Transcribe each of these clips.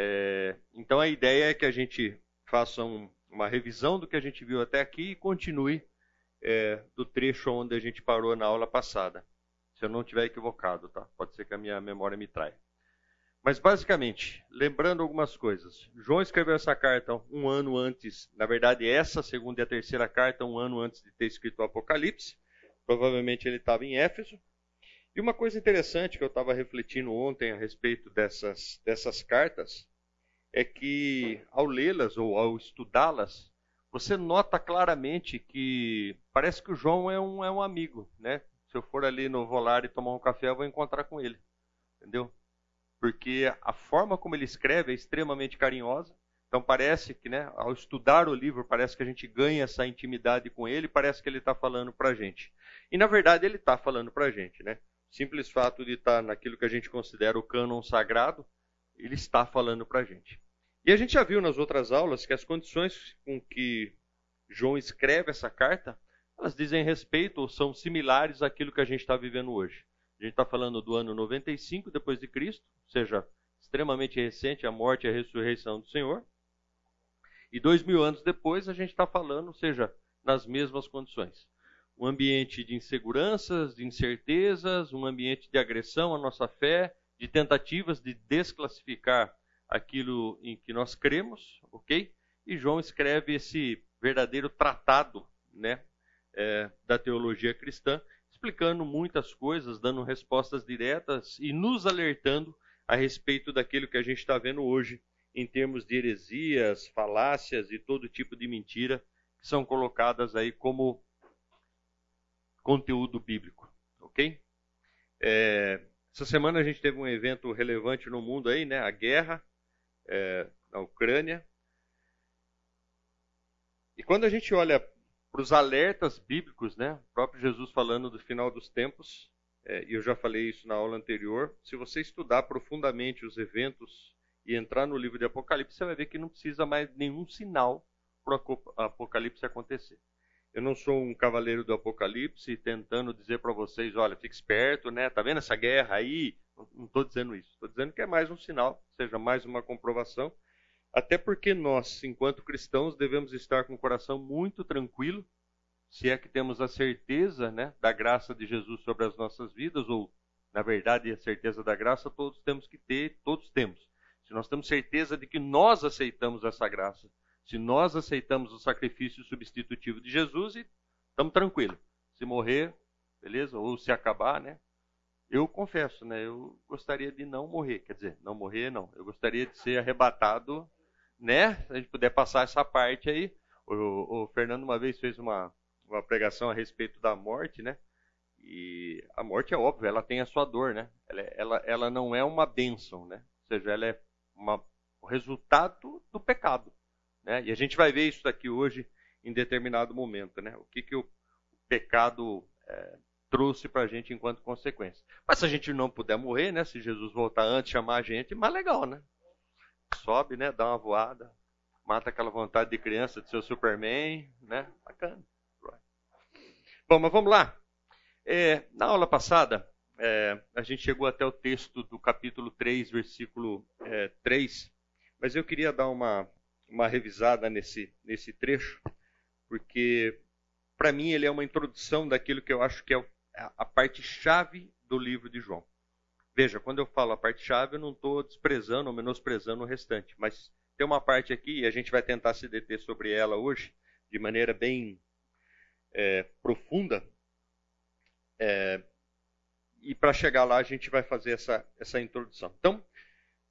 É, então a ideia é que a gente faça um, uma revisão do que a gente viu até aqui e continue é, do trecho onde a gente parou na aula passada. Se eu não estiver equivocado, tá? Pode ser que a minha memória me traia. Mas basicamente, lembrando algumas coisas. João escreveu essa carta um ano antes, na verdade, essa segunda e a terceira carta, um ano antes de ter escrito o Apocalipse. Provavelmente ele estava em Éfeso. E uma coisa interessante que eu estava refletindo ontem a respeito dessas, dessas cartas é que, ao lê-las ou ao estudá-las, você nota claramente que parece que o João é um, é um amigo, né? Se eu for ali no Volare tomar um café, eu vou encontrar com ele, entendeu? Porque a forma como ele escreve é extremamente carinhosa. Então parece que, né, ao estudar o livro, parece que a gente ganha essa intimidade com ele, parece que ele está falando para a gente. E na verdade ele está falando para a gente, né? Simples fato de estar naquilo que a gente considera o cânon sagrado, ele está falando para a gente. E a gente já viu nas outras aulas que as condições com que João escreve essa carta, elas dizem respeito ou são similares àquilo que a gente está vivendo hoje. A gente está falando do ano 95 depois de Cristo, ou seja, extremamente recente a morte e a ressurreição do Senhor. E dois mil anos depois a gente está falando, ou seja, nas mesmas condições. Um ambiente de inseguranças, de incertezas, um ambiente de agressão à nossa fé, de tentativas de desclassificar aquilo em que nós cremos, ok? E João escreve esse verdadeiro tratado, né, é, da teologia cristã, explicando muitas coisas, dando respostas diretas e nos alertando a respeito daquilo que a gente está vendo hoje em termos de heresias, falácias e todo tipo de mentira que são colocadas aí como conteúdo bíblico, ok? É, essa semana a gente teve um evento relevante no mundo aí, né? A guerra é, na Ucrânia. E quando a gente olha para os alertas bíblicos, né, o próprio Jesus falando do final dos tempos, é, e eu já falei isso na aula anterior, se você estudar profundamente os eventos e entrar no livro de Apocalipse, você vai ver que não precisa mais nenhum sinal para o Apocalipse acontecer. Eu não sou um cavaleiro do Apocalipse tentando dizer para vocês, olha, fique esperto, né? Tá vendo essa guerra aí? Não estou dizendo isso. Estou dizendo que é mais um sinal, seja mais uma comprovação. Até porque nós, enquanto cristãos, devemos estar com o coração muito tranquilo, se é que temos a certeza né, da graça de Jesus sobre as nossas vidas, ou, na verdade, a certeza da graça todos temos que ter, todos temos. Se nós temos certeza de que nós aceitamos essa graça, se nós aceitamos o sacrifício substitutivo de Jesus, estamos tranquilos. Se morrer, beleza? Ou se acabar, né? Eu confesso, né? Eu gostaria de não morrer. Quer dizer, não morrer, não. Eu gostaria de ser arrebatado, né? Se a gente puder passar essa parte aí. O, o Fernando uma vez fez uma, uma pregação a respeito da morte, né? E a morte é óbvio, ela tem a sua dor, né? Ela, ela, ela não é uma bênção, né? Ou seja, ela é uma, o resultado do pecado. Né? E a gente vai ver isso daqui hoje em determinado momento, né? O que, que o pecado é, trouxe para a gente enquanto consequência. Mas se a gente não puder morrer, né? Se Jesus voltar antes, chamar a gente, mais legal, né? Sobe, né? Dá uma voada, mata aquela vontade de criança de ser Superman, né? Bacana. Bom, mas vamos lá. É, na aula passada, é, a gente chegou até o texto do capítulo 3, versículo é, 3, mas eu queria dar uma, uma revisada nesse, nesse trecho, porque para mim ele é uma introdução daquilo que eu acho que é a parte chave do livro de João. Veja, quando eu falo a parte chave, eu não estou desprezando ou menosprezando o restante, mas tem uma parte aqui, e a gente vai tentar se deter sobre ela hoje, de maneira bem é, profunda. É, e para chegar lá, a gente vai fazer essa, essa introdução. Então,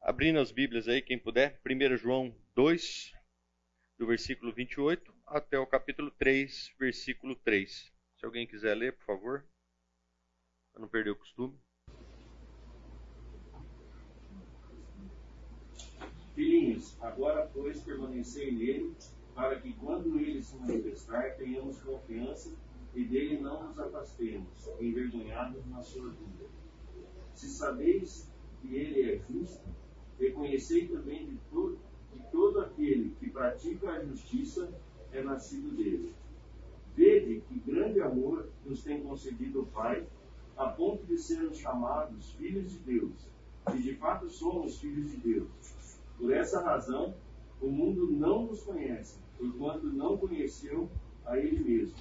abrindo as Bíblias aí, quem puder, 1 João 2, do versículo 28 até o capítulo 3, versículo 3. Se alguém quiser ler, por favor para não perder o costume. Filhinhos, agora pois permanecei nele, para que quando ele se manifestar, tenhamos confiança e dele não nos afastemos, envergonhados na sua vida. Se sabeis que ele é justo, reconhecei também de todo, que todo aquele que pratica a justiça é nascido dele. Vede que grande amor nos tem concedido o Pai a ponto de sermos chamados filhos de Deus. E de fato somos filhos de Deus. Por essa razão, o mundo não nos conhece, enquanto não conheceu a Ele mesmo.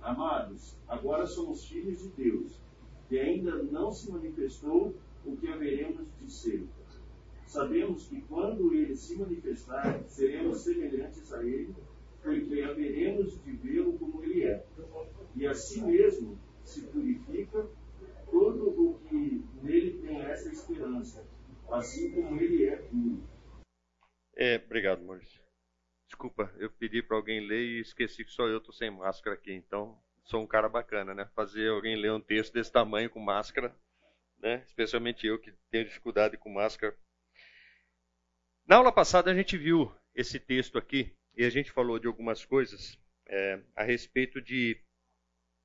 Amados, agora somos filhos de Deus, e ainda não se manifestou o que haveremos de ser. Sabemos que quando Ele se manifestar, seremos semelhantes a Ele, porque haveremos de vê-lo como Ele é. E assim mesmo se purifica todo o que nele tem essa esperança, assim como Ele é puro. É, obrigado, Maurício. Desculpa, eu pedi para alguém ler e esqueci que só eu estou sem máscara aqui, então sou um cara bacana, né? Fazer alguém ler um texto desse tamanho com máscara, né? Especialmente eu que tenho dificuldade com máscara. Na aula passada a gente viu esse texto aqui e a gente falou de algumas coisas é, a respeito de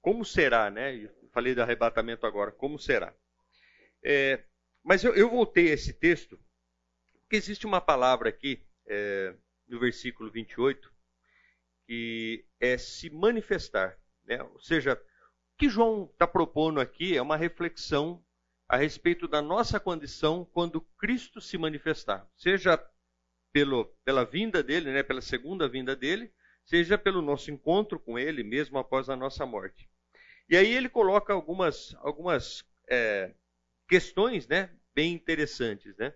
como será, né? Eu falei do arrebatamento agora, como será. É, mas eu, eu voltei a esse texto porque existe uma palavra aqui, é, no versículo 28, que é se manifestar. Né? Ou seja, o que João está propondo aqui é uma reflexão a respeito da nossa condição quando Cristo se manifestar. Seja pelo, pela vinda dele, né, pela segunda vinda dele, seja pelo nosso encontro com ele, mesmo após a nossa morte. E aí ele coloca algumas, algumas é, questões né, bem interessantes. Né?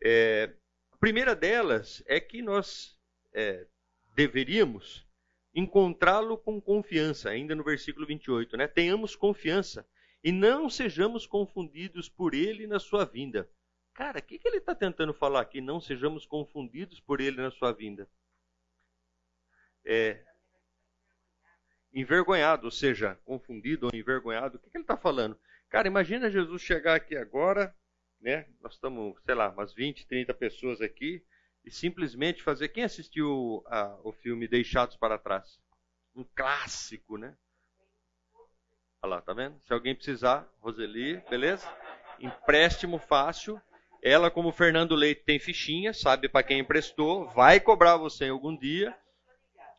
É, a primeira delas é que nós é, deveríamos encontrá-lo com confiança, ainda no versículo 28, né? Tenhamos confiança e não sejamos confundidos por ele na sua vinda. Cara, o que, que ele está tentando falar aqui? Não sejamos confundidos por ele na sua vinda. É, envergonhado, ou seja, confundido ou envergonhado. O que, que ele está falando? Cara, imagina Jesus chegar aqui agora né? Nós estamos, sei lá, umas 20, 30 pessoas aqui e simplesmente fazer. Quem assistiu a, o filme Deixados para Trás? Um clássico, né? Olha lá, tá vendo? Se alguém precisar, Roseli, beleza? Empréstimo fácil. Ela, como Fernando Leite, tem fichinha, sabe para quem emprestou, vai cobrar você algum dia,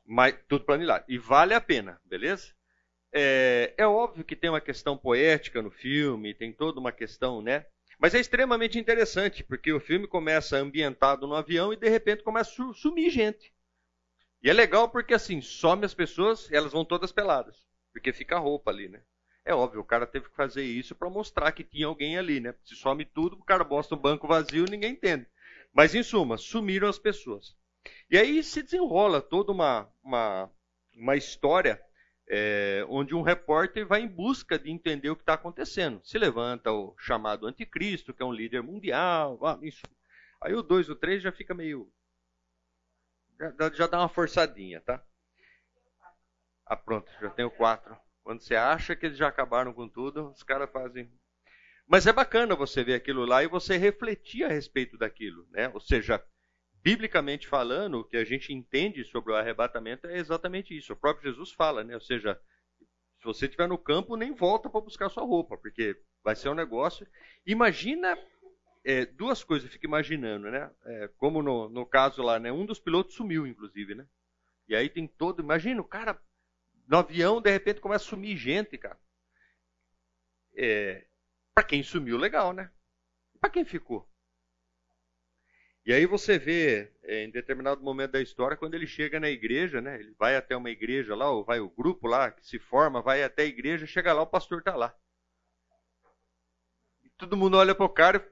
mas tudo planilhado. E vale a pena, beleza? É, é óbvio que tem uma questão poética no filme, tem toda uma questão, né? Mas é extremamente interessante, porque o filme começa ambientado no avião e de repente começa a sumir gente. E é legal porque assim, some as pessoas, elas vão todas peladas, porque fica a roupa ali, né? É óbvio, o cara teve que fazer isso para mostrar que tinha alguém ali, né? Se some tudo, o cara bosta um banco vazio, ninguém entende. Mas em suma, sumiram as pessoas. E aí se desenrola toda uma, uma, uma história é, onde um repórter vai em busca de entender o que está acontecendo. Se levanta o chamado anticristo, que é um líder mundial, ah. Aí o 2 o 3 já fica meio. Já, já, dá uma forçadinha, tá? Ah, pronto, já tem o 4. Quando você acha que eles já acabaram com tudo, os caras fazem. Mas é bacana você ver aquilo lá e você refletir a respeito daquilo, né? Ou seja, biblicamente falando, o que a gente entende sobre o arrebatamento é exatamente isso. O próprio Jesus fala, né? Ou seja, se você estiver no campo, nem volta para buscar sua roupa, porque vai ser um negócio. Imagina é, duas coisas, eu fico imaginando, né? É, como no, no caso lá, né? Um dos pilotos sumiu, inclusive, né? E aí tem todo. Imagina, o cara no avião, de repente começa a sumir gente, cara. É, para quem sumiu, legal, né? Para quem ficou? E aí você vê, é, em determinado momento da história, quando ele chega na igreja, né? Ele vai até uma igreja lá, ou vai o grupo lá que se forma, vai até a igreja, chega lá, o pastor está lá. E todo mundo olha para o cara.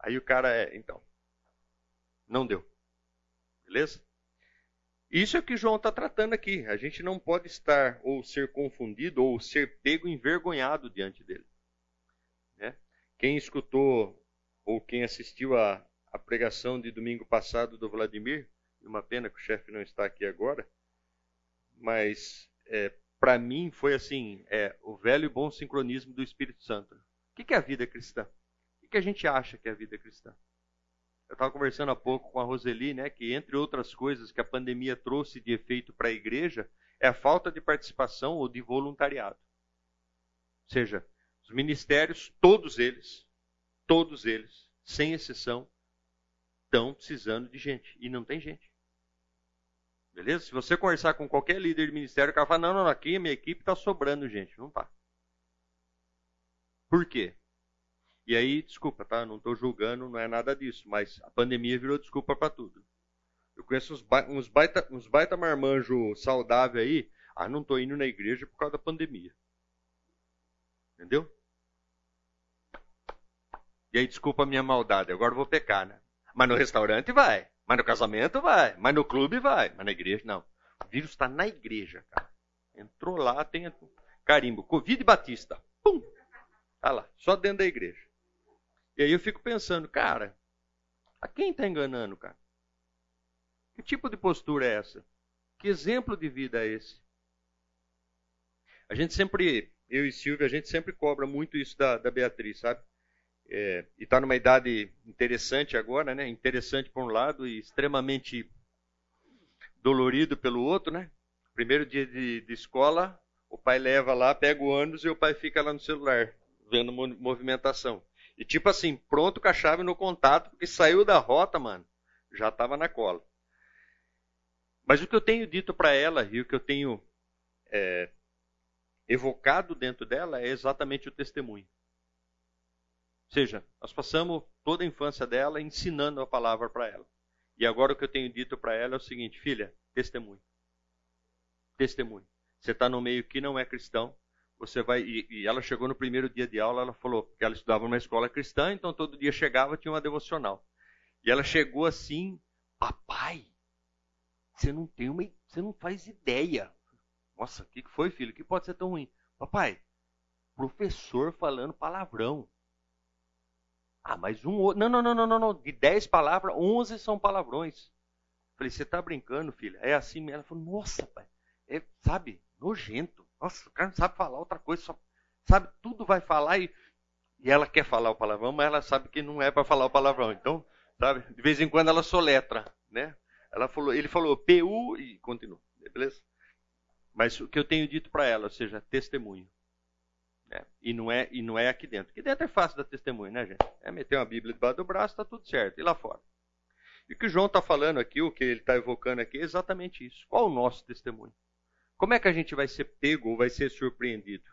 Aí o cara é, então, não deu. Beleza? Isso é o que João está tratando aqui. A gente não pode estar ou ser confundido ou ser pego envergonhado diante dele. Né? Quem escutou ou quem assistiu a, a pregação de domingo passado do Vladimir, uma pena que o chefe não está aqui agora, mas é, para mim foi assim, é, o velho e bom sincronismo do Espírito Santo. O que é a vida cristã? O que a gente acha que é a vida cristã? Eu estava conversando há pouco com a Roseli, né, que entre outras coisas que a pandemia trouxe de efeito para a igreja é a falta de participação ou de voluntariado. Ou seja, os ministérios, todos eles, todos eles, sem exceção, estão precisando de gente. E não tem gente. Beleza? Se você conversar com qualquer líder de ministério, o cara fala: não, não, aqui a minha equipe está sobrando gente. Não está. Por quê? E aí, desculpa, tá? Não estou julgando, não é nada disso, mas a pandemia virou desculpa para tudo. Eu conheço uns, ba uns, baita, uns baita marmanjo saudável aí. Ah, não estou indo na igreja por causa da pandemia. Entendeu? E aí, desculpa a minha maldade, agora eu vou pecar, né? Mas no restaurante vai, mas no casamento vai, mas no clube vai, mas na igreja não. O vírus está na igreja, cara. Entrou lá, tem carimbo, Covid Batista. Pum! Tá lá, só dentro da igreja. E aí eu fico pensando, cara, a quem está enganando, cara? Que tipo de postura é essa? Que exemplo de vida é esse? A gente sempre, eu e Silvia, a gente sempre cobra muito isso da, da Beatriz, sabe? É, e está numa idade interessante agora, né? Interessante por um lado e extremamente dolorido pelo outro, né? Primeiro dia de, de escola, o pai leva lá, pega o ônibus e o pai fica lá no celular, vendo movimentação. E tipo assim, pronto com a chave no contato, porque saiu da rota, mano, já estava na cola. Mas o que eu tenho dito para ela e o que eu tenho é, evocado dentro dela é exatamente o testemunho. Ou seja, nós passamos toda a infância dela ensinando a palavra para ela. E agora o que eu tenho dito para ela é o seguinte: filha, testemunho. Testemunho. Você está no meio que não é cristão, você vai. E, e, ela chegou no primeiro dia de aula, ela falou que ela estudava numa escola cristã, então todo dia chegava tinha uma devocional. E ela chegou assim, papai, você não tem uma, você não faz ideia. Nossa, o que foi, filho? O que pode ser tão ruim? Papai, professor falando palavrão. Ah, mas um Não, não, não, não, não, não. De dez palavras, onze são palavrões. Falei, você tá brincando, filha? É assim mesmo. Ela falou, nossa, pai. É, sabe, nojento. Nossa, o cara não sabe falar outra coisa, só, sabe, tudo vai falar e, e ela quer falar o palavrão, mas ela sabe que não é para falar o palavrão. Então, sabe, de vez em quando ela soletra, né? Ela falou, ele falou PU e continua, beleza? Mas o que eu tenho dito para ela, ou seja, testemunho. Né? E, não é, e não é aqui dentro. Aqui dentro é fácil dar testemunho, né, gente? É meter uma Bíblia debaixo do braço, está tudo certo. E lá fora? E o que o João está falando aqui, o que ele está evocando aqui, é exatamente isso. Qual o nosso testemunho? Como é que a gente vai ser pego ou vai ser surpreendido?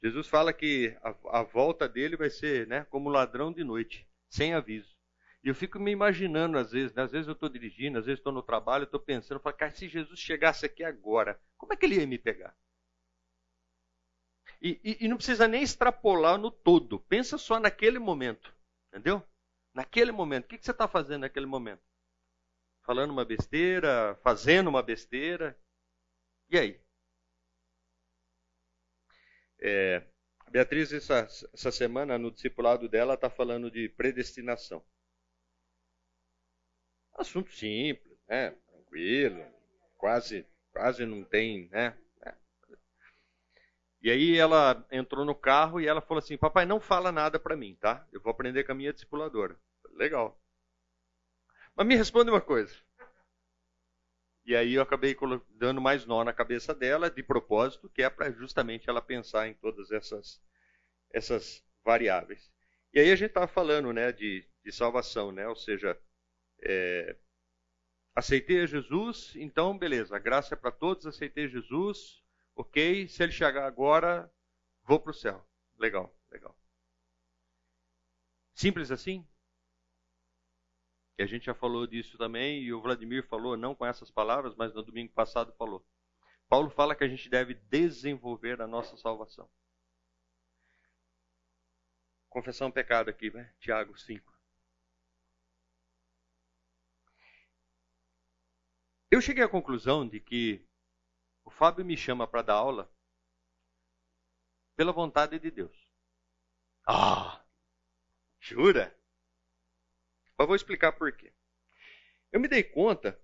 Jesus fala que a, a volta dele vai ser né, como ladrão de noite, sem aviso. E eu fico me imaginando, às vezes, né? às vezes eu estou dirigindo, às vezes estou no trabalho, estou pensando, falo, cara, se Jesus chegasse aqui agora, como é que ele ia me pegar? E, e, e não precisa nem extrapolar no todo, pensa só naquele momento, entendeu? Naquele momento, o que, que você está fazendo naquele momento? Falando uma besteira, fazendo uma besteira, e aí? É, Beatriz, essa, essa semana, no discipulado dela, está falando de predestinação. Assunto simples, né? Tranquilo, quase, quase não tem, né? É. E aí ela entrou no carro e ela falou assim: Papai, não fala nada para mim, tá? Eu vou aprender com a minha discipuladora. Legal. Mas me responde uma coisa. E aí eu acabei dando mais nó na cabeça dela, de propósito, que é para justamente ela pensar em todas essas, essas variáveis. E aí a gente estava falando né, de, de salvação, né? ou seja, é, aceitei a Jesus, então beleza, graça é para todos, aceitei Jesus, ok, se ele chegar agora, vou para o céu. Legal, legal. Simples assim? E a gente já falou disso também, e o Vladimir falou, não com essas palavras, mas no domingo passado falou. Paulo fala que a gente deve desenvolver a nossa salvação. Confessão pecado aqui, né? Tiago 5. Eu cheguei à conclusão de que o Fábio me chama para dar aula pela vontade de Deus. Ah! Jura? Mas vou explicar por quê. Eu me dei conta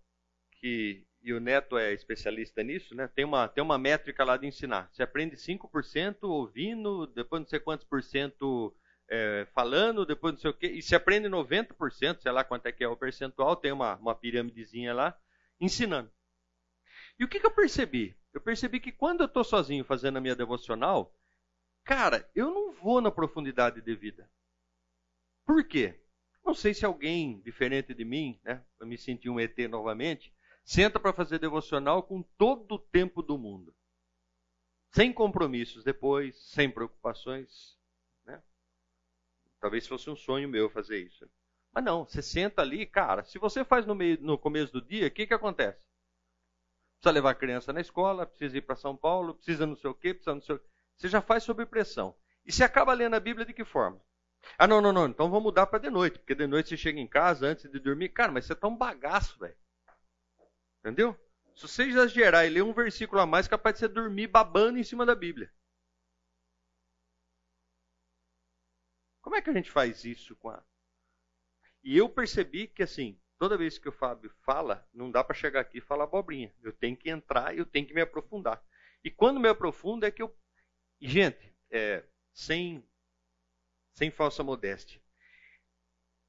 que, e o Neto é especialista nisso, né? Tem uma, tem uma métrica lá de ensinar. Você aprende 5% ouvindo, depois não sei quantos por cento é, falando, depois não sei o quê, e se aprende 90%, sei lá quanto é que é o percentual, tem uma, uma piramidezinha lá, ensinando. E o que, que eu percebi? Eu percebi que quando eu estou sozinho fazendo a minha devocional, cara, eu não vou na profundidade devida. Por quê? Não sei se alguém diferente de mim, né, eu me senti um ET novamente, senta para fazer devocional com todo o tempo do mundo. Sem compromissos depois, sem preocupações. Né? Talvez fosse um sonho meu fazer isso. Mas não, você senta ali, cara, se você faz no, meio, no começo do dia, o que, que acontece? Precisa levar a criança na escola, precisa ir para São Paulo, precisa não sei o quê, precisa não sei o quê. Você já faz sob pressão. E você acaba lendo a Bíblia de que forma? Ah, não, não, não, então vamos mudar para de noite, porque de noite você chega em casa antes de dormir. Cara, mas você tá um bagaço, velho. Entendeu? Se você exagerar e ler um versículo a mais, capaz de você dormir babando em cima da Bíblia. Como é que a gente faz isso com a. E eu percebi que, assim, toda vez que o Fábio fala, não dá para chegar aqui e falar abobrinha. Eu tenho que entrar e eu tenho que me aprofundar. E quando me aprofundo é que eu. Gente, é, sem, sem falsa modéstia.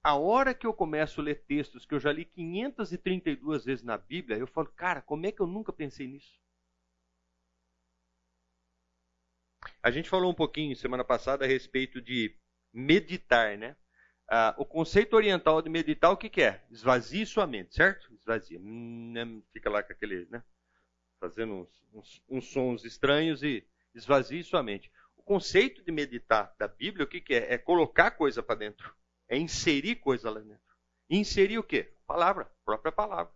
A hora que eu começo a ler textos que eu já li 532 vezes na Bíblia, eu falo, cara, como é que eu nunca pensei nisso? A gente falou um pouquinho semana passada a respeito de meditar, né? Ah, o conceito oriental de meditar, o que, que é? Esvazie sua mente, certo? Esvazia. Hum, né? Fica lá com aquele, né? Fazendo uns, uns, uns sons estranhos e esvazie sua mente. O conceito de meditar da Bíblia, o que, que é? É colocar coisa para dentro. É inserir coisa lá dentro. Inserir o quê? Palavra, própria palavra.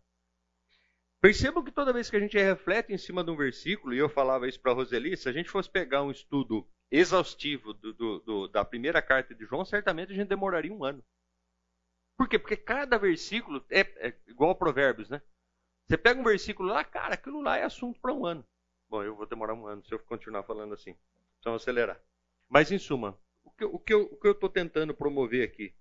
Percebam que toda vez que a gente reflete em cima de um versículo, e eu falava isso para a Roseli, se a gente fosse pegar um estudo exaustivo do, do, do, da primeira carta de João, certamente a gente demoraria um ano. Por quê? Porque cada versículo é, é igual Provérbios, né? Você pega um versículo lá, cara, aquilo lá é assunto para um ano. Bom, eu vou demorar um ano se eu continuar falando assim. Vamos acelerar. Mas, em suma, o que, o que eu estou tentando promover aqui,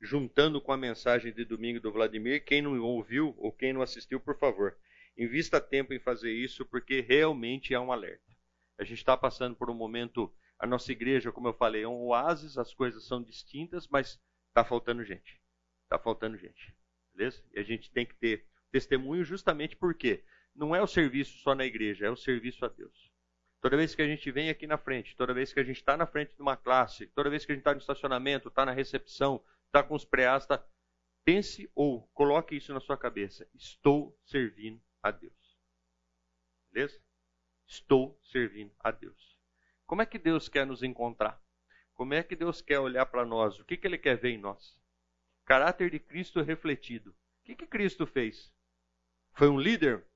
juntando com a mensagem de domingo do Vladimir, quem não ouviu ou quem não assistiu, por favor, invista tempo em fazer isso, porque realmente é um alerta. A gente está passando por um momento a nossa igreja, como eu falei, é um oásis, as coisas são distintas, mas está faltando gente. Está faltando gente. Beleza? E a gente tem que ter testemunho justamente porque não é o serviço só na igreja, é o serviço a Deus. Toda vez que a gente vem aqui na frente, toda vez que a gente está na frente de uma classe, toda vez que a gente está no estacionamento, está na recepção, está com os preás, tá... pense ou coloque isso na sua cabeça. Estou servindo a Deus. Beleza? Estou servindo a Deus. Como é que Deus quer nos encontrar? Como é que Deus quer olhar para nós? O que, que Ele quer ver em nós? Caráter de Cristo refletido. O que, que Cristo fez? Foi um líder?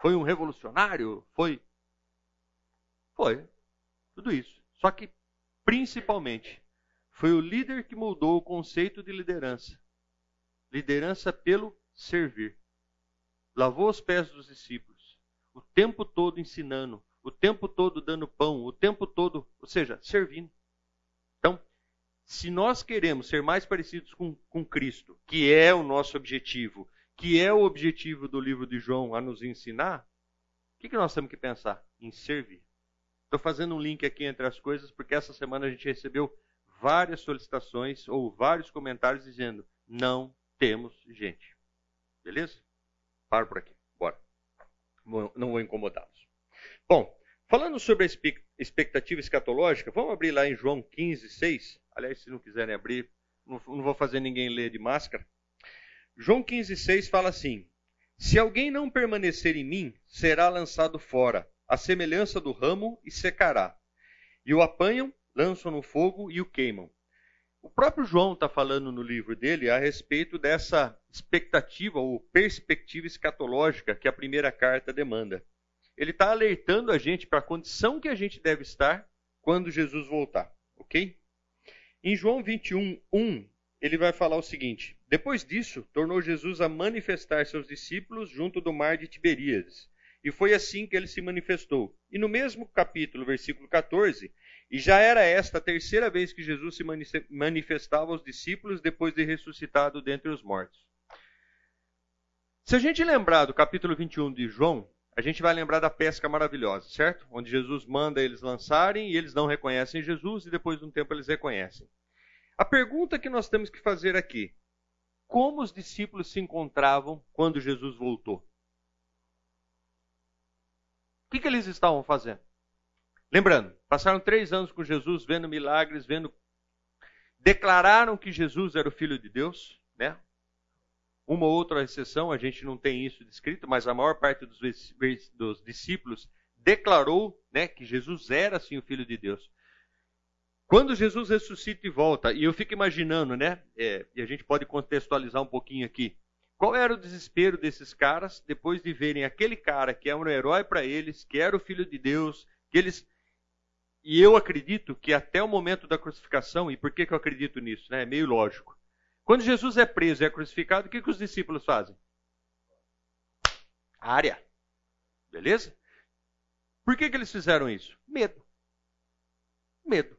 Foi um revolucionário? Foi. Foi. Tudo isso. Só que, principalmente, foi o líder que mudou o conceito de liderança. Liderança pelo servir. Lavou os pés dos discípulos, o tempo todo ensinando, o tempo todo dando pão, o tempo todo, ou seja, servindo. Então, se nós queremos ser mais parecidos com, com Cristo, que é o nosso objetivo, que é o objetivo do livro de João a nos ensinar, o que, que nós temos que pensar? Em servir. Estou fazendo um link aqui entre as coisas, porque essa semana a gente recebeu várias solicitações ou vários comentários dizendo: não temos gente. Beleza? Paro por aqui. Bora. Não vou incomodá-los. Bom, falando sobre a expectativa escatológica, vamos abrir lá em João 15, 6. Aliás, se não quiserem abrir, não, vou fazer ninguém ler de máscara. João 15, 6 fala assim: Se alguém não permanecer em mim, será lançado fora, a semelhança do ramo, e secará. E o apanham, lançam no fogo e o queimam. O próprio João está falando no livro dele a respeito dessa expectativa ou perspectiva escatológica que a primeira carta demanda ele está alertando a gente para a condição que a gente deve estar quando Jesus voltar, ok? Em João 21, 1, ele vai falar o seguinte: Depois disso, tornou Jesus a manifestar seus discípulos junto do mar de Tiberíades. E foi assim que ele se manifestou. E no mesmo capítulo, versículo 14, e já era esta a terceira vez que Jesus se manifestava aos discípulos depois de ressuscitado dentre os mortos. Se a gente lembrar do capítulo 21 de João, a gente vai lembrar da pesca maravilhosa, certo? Onde Jesus manda eles lançarem e eles não reconhecem Jesus e depois de um tempo eles reconhecem. A pergunta que nós temos que fazer aqui: como os discípulos se encontravam quando Jesus voltou? Que, que eles estavam fazendo? Lembrando, passaram três anos com Jesus, vendo milagres, vendo. Declararam que Jesus era o Filho de Deus, né? Uma ou outra exceção, a gente não tem isso descrito, mas a maior parte dos, dos discípulos declarou né, que Jesus era sim o Filho de Deus. Quando Jesus ressuscita e volta, e eu fico imaginando, né? É, e a gente pode contextualizar um pouquinho aqui. Qual era o desespero desses caras depois de verem aquele cara que é um herói para eles, que era o filho de Deus, que eles. E eu acredito que até o momento da crucificação, e por que, que eu acredito nisso? Né? É meio lógico. Quando Jesus é preso e é crucificado, o que, que os discípulos fazem? Área. Beleza? Por que, que eles fizeram isso? Medo. Medo.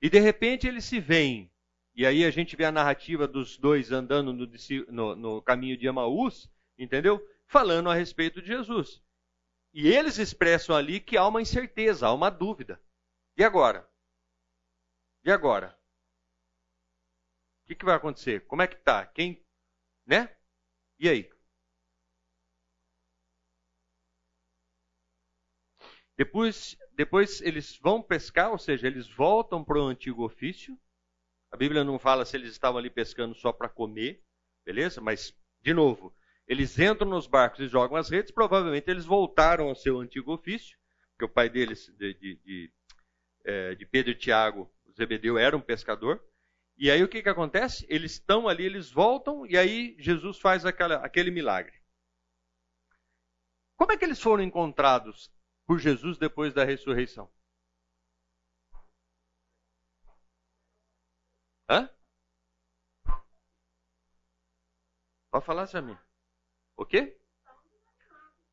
E de repente eles se veem, e aí a gente vê a narrativa dos dois andando no, no, no caminho de Emaús, entendeu? Falando a respeito de Jesus. E eles expressam ali que há uma incerteza, há uma dúvida. E agora? E agora? O que, que vai acontecer? Como é que tá? Quem, né? E aí? Depois, depois eles vão pescar, ou seja, eles voltam para o antigo ofício. A Bíblia não fala se eles estavam ali pescando só para comer, beleza? Mas, de novo, eles entram nos barcos e jogam as redes, provavelmente eles voltaram ao seu antigo ofício, porque o pai deles, de, de, de, é, de Pedro e Tiago, Zebedeu, era um pescador. E aí o que, que acontece? Eles estão ali, eles voltam, e aí Jesus faz aquela, aquele milagre. Como é que eles foram encontrados por Jesus depois da ressurreição? Hã? Pode falar, Samir. O quê?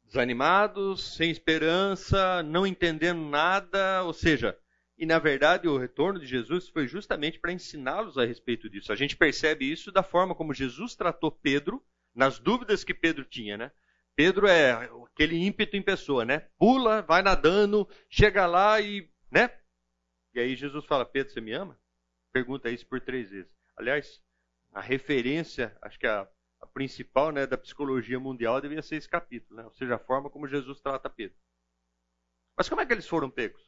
Desanimados, sem esperança, não entendendo nada, ou seja, e na verdade o retorno de Jesus foi justamente para ensiná-los a respeito disso. A gente percebe isso da forma como Jesus tratou Pedro, nas dúvidas que Pedro tinha, né? Pedro é aquele ímpeto em pessoa, né? Pula, vai nadando, chega lá e, né? E aí Jesus fala: Pedro, você me ama? Pergunta isso por três vezes. Aliás, a referência, acho que a, a principal, né, da psicologia mundial devia ser esse capítulo, né? Ou seja, a forma como Jesus trata Pedro. Mas como é que eles foram pegos?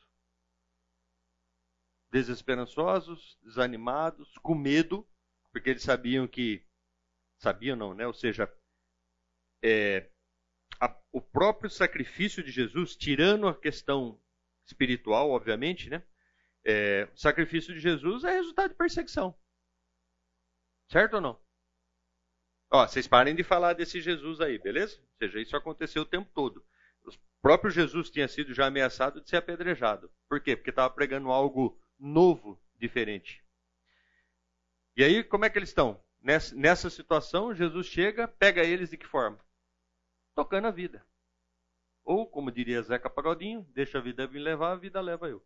Desesperançosos, desanimados, com medo, porque eles sabiam que sabiam não, né? Ou seja, é, a, o próprio sacrifício de Jesus, tirando a questão espiritual, obviamente, né? É, o sacrifício de Jesus é resultado de perseguição. Certo ou não? Ó, vocês parem de falar desse Jesus aí, beleza? Ou seja, isso aconteceu o tempo todo. O próprio Jesus tinha sido já ameaçado de ser apedrejado. Por quê? Porque estava pregando algo novo, diferente. E aí, como é que eles estão? Nessa, nessa situação, Jesus chega, pega eles de que forma? tocando a vida. Ou, como diria Zeca Pagodinho, deixa a vida me levar, a vida leva eu.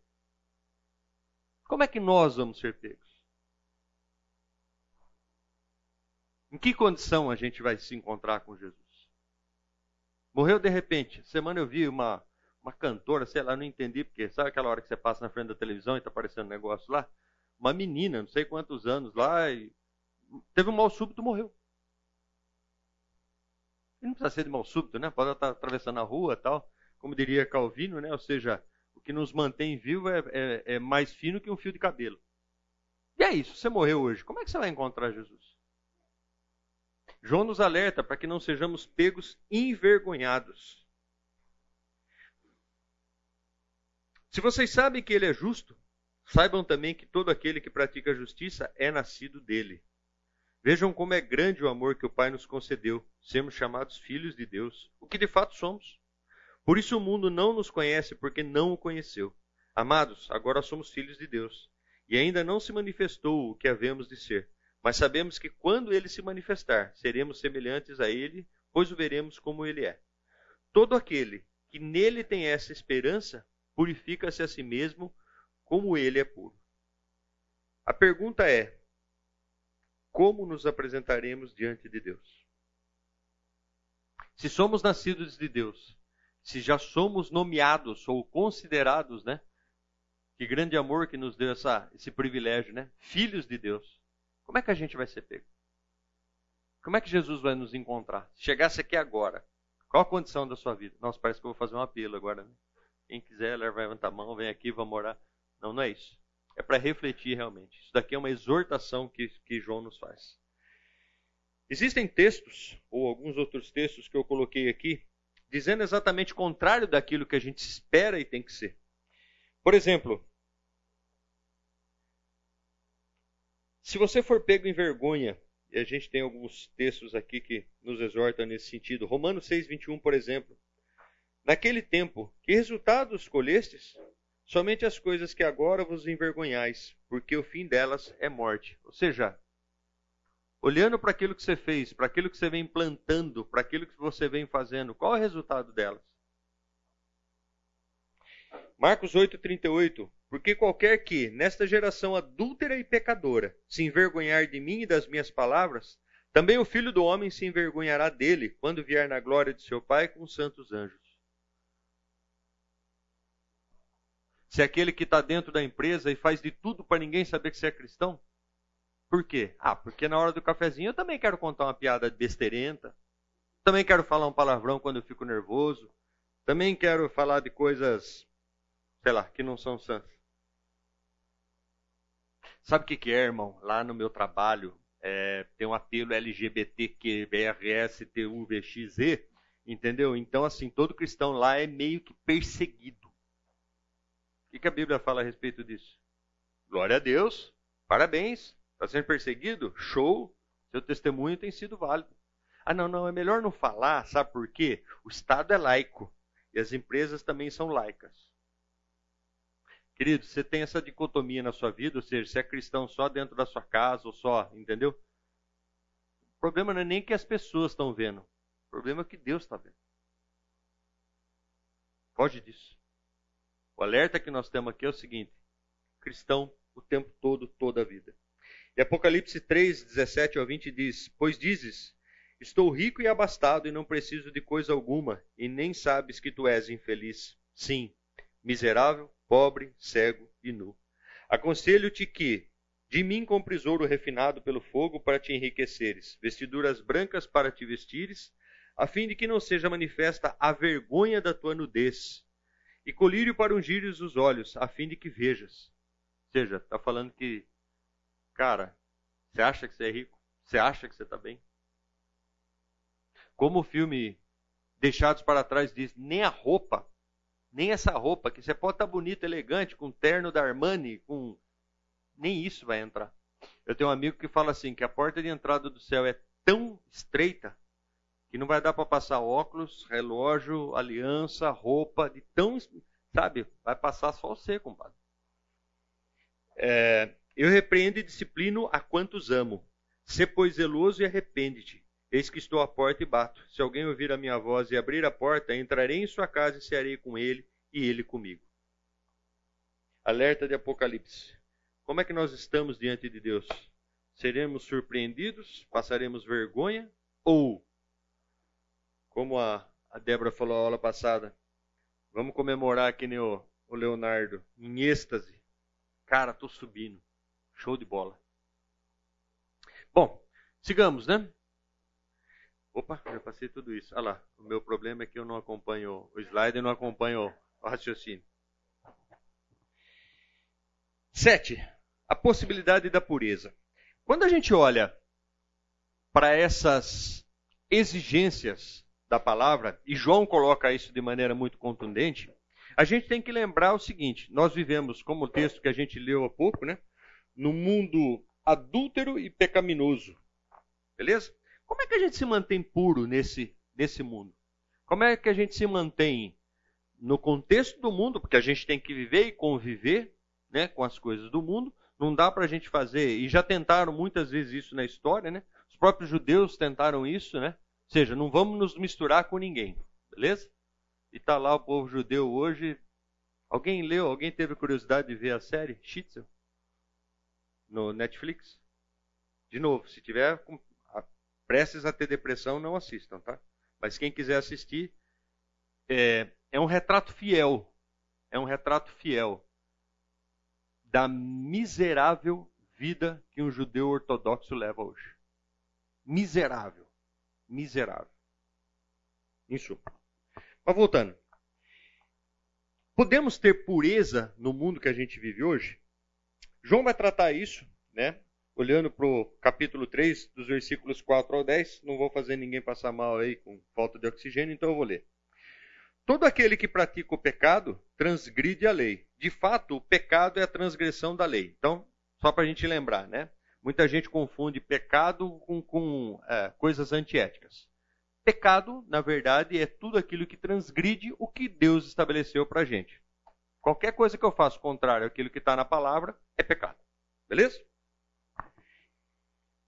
Como é que nós vamos ser pegos? Em que condição a gente vai se encontrar com Jesus? Morreu de repente. Semana eu vi uma, uma cantora, sei lá, não entendi, porque sabe aquela hora que você passa na frente da televisão e está aparecendo um negócio lá? Uma menina, não sei quantos anos lá, e teve um mal súbito morreu. E não precisa ser de mal súbito, né? Pode estar atravessando a rua tal. Como diria Calvino, né? Ou seja, que nos mantém vivo é, é, é mais fino que um fio de cabelo. E é isso, você morreu hoje. Como é que você vai encontrar Jesus? João nos alerta para que não sejamos pegos envergonhados. Se vocês sabem que ele é justo, saibam também que todo aquele que pratica a justiça é nascido dele. Vejam como é grande o amor que o Pai nos concedeu, sermos chamados filhos de Deus, o que de fato somos. Por isso o mundo não nos conhece, porque não o conheceu. Amados, agora somos filhos de Deus, e ainda não se manifestou o que havemos de ser. Mas sabemos que quando ele se manifestar, seremos semelhantes a ele, pois o veremos como ele é. Todo aquele que nele tem essa esperança, purifica-se a si mesmo, como ele é puro. A pergunta é: como nos apresentaremos diante de Deus? Se somos nascidos de Deus, se já somos nomeados ou considerados, né? Que grande amor que nos deu essa, esse privilégio, né? Filhos de Deus. Como é que a gente vai ser pego? Como é que Jesus vai nos encontrar? Se chegasse aqui agora, qual a condição da sua vida? Nossa, parece que eu vou fazer um apelo agora, né? Quem quiser, levanta a mão, vem aqui, vamos orar. Não, não é isso. É para refletir realmente. Isso daqui é uma exortação que, que João nos faz. Existem textos, ou alguns outros textos que eu coloquei aqui, dizendo exatamente o contrário daquilo que a gente espera e tem que ser. Por exemplo, Se você for pego em vergonha, e a gente tem alguns textos aqui que nos exortam nesse sentido. Romanos 6, 21, por exemplo. Naquele tempo, que resultados colhestes? Somente as coisas que agora vos envergonhais, porque o fim delas é morte. Ou seja, olhando para aquilo que você fez, para aquilo que você vem plantando, para aquilo que você vem fazendo, qual é o resultado delas? Marcos 8,38 Porque qualquer que, nesta geração adúltera e pecadora, se envergonhar de mim e das minhas palavras, também o filho do homem se envergonhará dele, quando vier na glória de seu Pai com os santos anjos. Se é aquele que está dentro da empresa e faz de tudo para ninguém saber que você é cristão, por quê? Ah, porque na hora do cafezinho eu também quero contar uma piada besteirenta. Também quero falar um palavrão quando eu fico nervoso. Também quero falar de coisas, sei lá, que não são sãs. Sabe o que, que é, irmão? Lá no meu trabalho é, tem um apelo LGBTQBRSTUVXZ, entendeu? Então, assim, todo cristão lá é meio que perseguido. O que, que a Bíblia fala a respeito disso? Glória a Deus, parabéns, Está sendo perseguido? Show! Seu testemunho tem sido válido. Ah, não, não, é melhor não falar, sabe por quê? O Estado é laico e as empresas também são laicas. Querido, você tem essa dicotomia na sua vida, ou seja, você é cristão só dentro da sua casa ou só, entendeu? O problema não é nem que as pessoas estão vendo, o problema é que Deus está vendo. Foge disso. O alerta que nós temos aqui é o seguinte: cristão o tempo todo, toda a vida. E Apocalipse 3, 17 ao 20 diz: Pois dizes, estou rico e abastado e não preciso de coisa alguma, e nem sabes que tu és infeliz. Sim, miserável, pobre, cego e nu. Aconselho-te que de mim compres ouro refinado pelo fogo para te enriqueceres, vestiduras brancas para te vestires, a fim de que não seja manifesta a vergonha da tua nudez, e colírio para ungires os olhos, a fim de que vejas. Ou seja, está falando que Cara, você acha que você é rico? Você acha que você está bem? Como o filme Deixados para Trás diz, nem a roupa, nem essa roupa, que você pode estar tá bonito, elegante, com terno da Armani, com. Nem isso vai entrar. Eu tenho um amigo que fala assim: que a porta de entrada do céu é tão estreita que não vai dar para passar óculos, relógio, aliança, roupa, de tão. Sabe? Vai passar só você, compadre. É, eu repreendo e disciplino a quantos amo. Sê, pois, zeloso e arrepende-te. Eis que estou à porta e bato. Se alguém ouvir a minha voz e abrir a porta, entrarei em sua casa e cearei com ele e ele comigo. Alerta de Apocalipse. Como é que nós estamos diante de Deus? Seremos surpreendidos? Passaremos vergonha? Ou, como a, a Débora falou a aula passada, vamos comemorar que nem o, o Leonardo, em êxtase. Cara, estou subindo. Show de bola. Bom, sigamos, né? Opa, já passei tudo isso. Olha lá, o meu problema é que eu não acompanho o slide e não acompanho o raciocínio. Sete, a possibilidade da pureza. Quando a gente olha para essas exigências da palavra, e João coloca isso de maneira muito contundente, a gente tem que lembrar o seguinte: nós vivemos, como o texto que a gente leu há pouco, né? No mundo adúltero e pecaminoso. Beleza? Como é que a gente se mantém puro nesse, nesse mundo? Como é que a gente se mantém no contexto do mundo? Porque a gente tem que viver e conviver né, com as coisas do mundo. Não dá para a gente fazer, e já tentaram muitas vezes isso na história, né? Os próprios judeus tentaram isso, né? Ou seja, não vamos nos misturar com ninguém, beleza? E tá lá o povo judeu hoje. Alguém leu, alguém teve curiosidade de ver a série Schitzel? No Netflix. De novo, se tiver prestes a ter depressão, não assistam, tá? Mas quem quiser assistir, é, é um retrato fiel. É um retrato fiel da miserável vida que um judeu ortodoxo leva hoje. Miserável. Miserável. Suma. Mas voltando. Podemos ter pureza no mundo que a gente vive hoje? João vai tratar isso, né? Olhando para o capítulo 3, dos versículos 4 ao 10. Não vou fazer ninguém passar mal aí com falta de oxigênio, então eu vou ler. Todo aquele que pratica o pecado transgride a lei. De fato, o pecado é a transgressão da lei. Então, só para a gente lembrar, né? Muita gente confunde pecado com, com é, coisas antiéticas. Pecado, na verdade, é tudo aquilo que transgride o que Deus estabeleceu para a gente. Qualquer coisa que eu faço contrário àquilo que está na palavra é pecado. Beleza?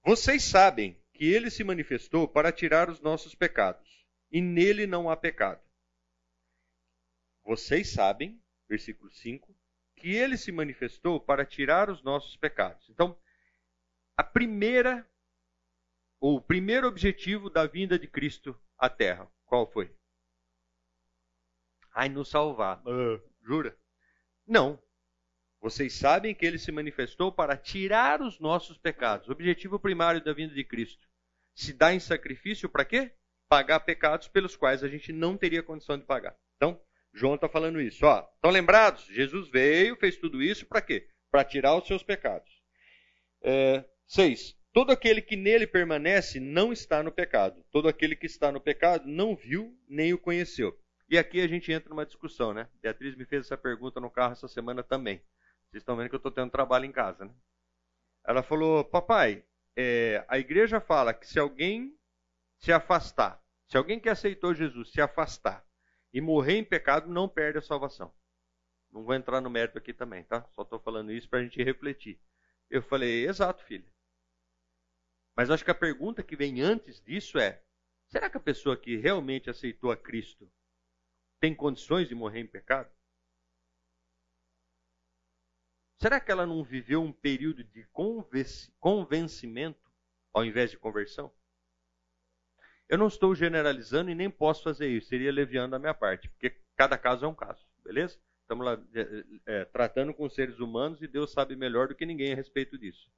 Vocês sabem que ele se manifestou para tirar os nossos pecados, e nele não há pecado. Vocês sabem, versículo 5, que ele se manifestou para tirar os nossos pecados. Então, a primeira ou o primeiro objetivo da vinda de Cristo à Terra, qual foi? Ai, nos salvar. Uh, jura? Não. Vocês sabem que ele se manifestou para tirar os nossos pecados. O objetivo primário da vinda de Cristo. Se dá em sacrifício para quê? Pagar pecados pelos quais a gente não teria condição de pagar. Então, João está falando isso. Ó, estão lembrados? Jesus veio, fez tudo isso para quê? Para tirar os seus pecados. É, 6. Todo aquele que nele permanece não está no pecado. Todo aquele que está no pecado não viu nem o conheceu. E aqui a gente entra numa discussão, né? Beatriz me fez essa pergunta no carro essa semana também. Vocês estão vendo que eu estou tendo trabalho em casa, né? Ela falou: Papai, é, a igreja fala que se alguém se afastar, se alguém que aceitou Jesus se afastar e morrer em pecado, não perde a salvação. Não vou entrar no mérito aqui também, tá? Só estou falando isso para a gente refletir. Eu falei: Exato, filho. Mas acho que a pergunta que vem antes disso é: será que a pessoa que realmente aceitou a Cristo tem condições de morrer em pecado? Será que ela não viveu um período de convencimento ao invés de conversão? Eu não estou generalizando e nem posso fazer isso, seria leviando a minha parte, porque cada caso é um caso, beleza? Estamos lá é, é, tratando com seres humanos e Deus sabe melhor do que ninguém a respeito disso.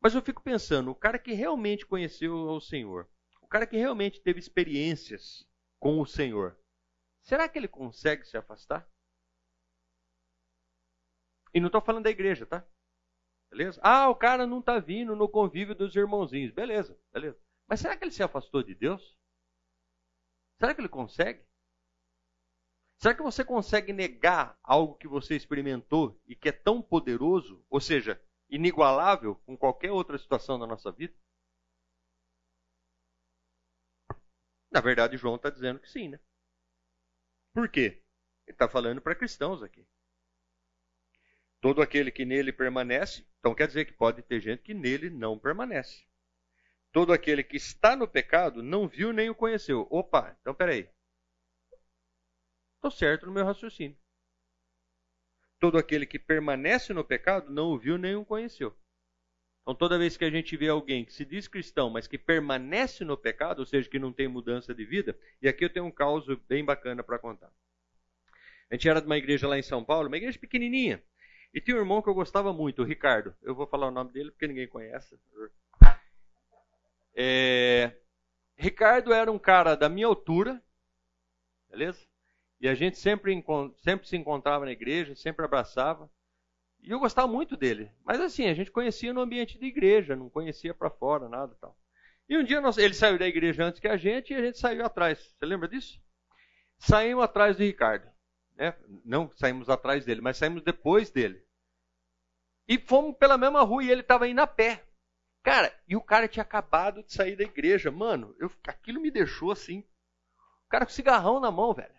Mas eu fico pensando, o cara que realmente conheceu o Senhor, o cara que realmente teve experiências com o Senhor, será que ele consegue se afastar? E não estou falando da igreja, tá? Beleza? Ah, o cara não está vindo no convívio dos irmãozinhos. Beleza, beleza. Mas será que ele se afastou de Deus? Será que ele consegue? Será que você consegue negar algo que você experimentou e que é tão poderoso, ou seja, inigualável com qualquer outra situação da nossa vida? Na verdade, João está dizendo que sim, né? Por quê? Ele está falando para cristãos aqui. Todo aquele que nele permanece, então quer dizer que pode ter gente que nele não permanece. Todo aquele que está no pecado não viu nem o conheceu. Opa, então peraí. Estou certo no meu raciocínio. Todo aquele que permanece no pecado não o viu nem o conheceu. Então, toda vez que a gente vê alguém que se diz cristão, mas que permanece no pecado, ou seja, que não tem mudança de vida, e aqui eu tenho um caso bem bacana para contar. A gente era de uma igreja lá em São Paulo, uma igreja pequenininha. E tinha um irmão que eu gostava muito, o Ricardo. Eu vou falar o nome dele porque ninguém conhece. É... Ricardo era um cara da minha altura, beleza? E a gente sempre, sempre se encontrava na igreja, sempre abraçava. E eu gostava muito dele. Mas assim, a gente conhecia no ambiente da igreja, não conhecia para fora, nada tal. E um dia nós, ele saiu da igreja antes que a gente e a gente saiu atrás. Você lembra disso? Saímos atrás do Ricardo. Né? Não saímos atrás dele, mas saímos depois dele. E fomos pela mesma rua e ele estava indo a pé. Cara, e o cara tinha acabado de sair da igreja. Mano, eu, aquilo me deixou assim. O cara com cigarrão na mão, velho.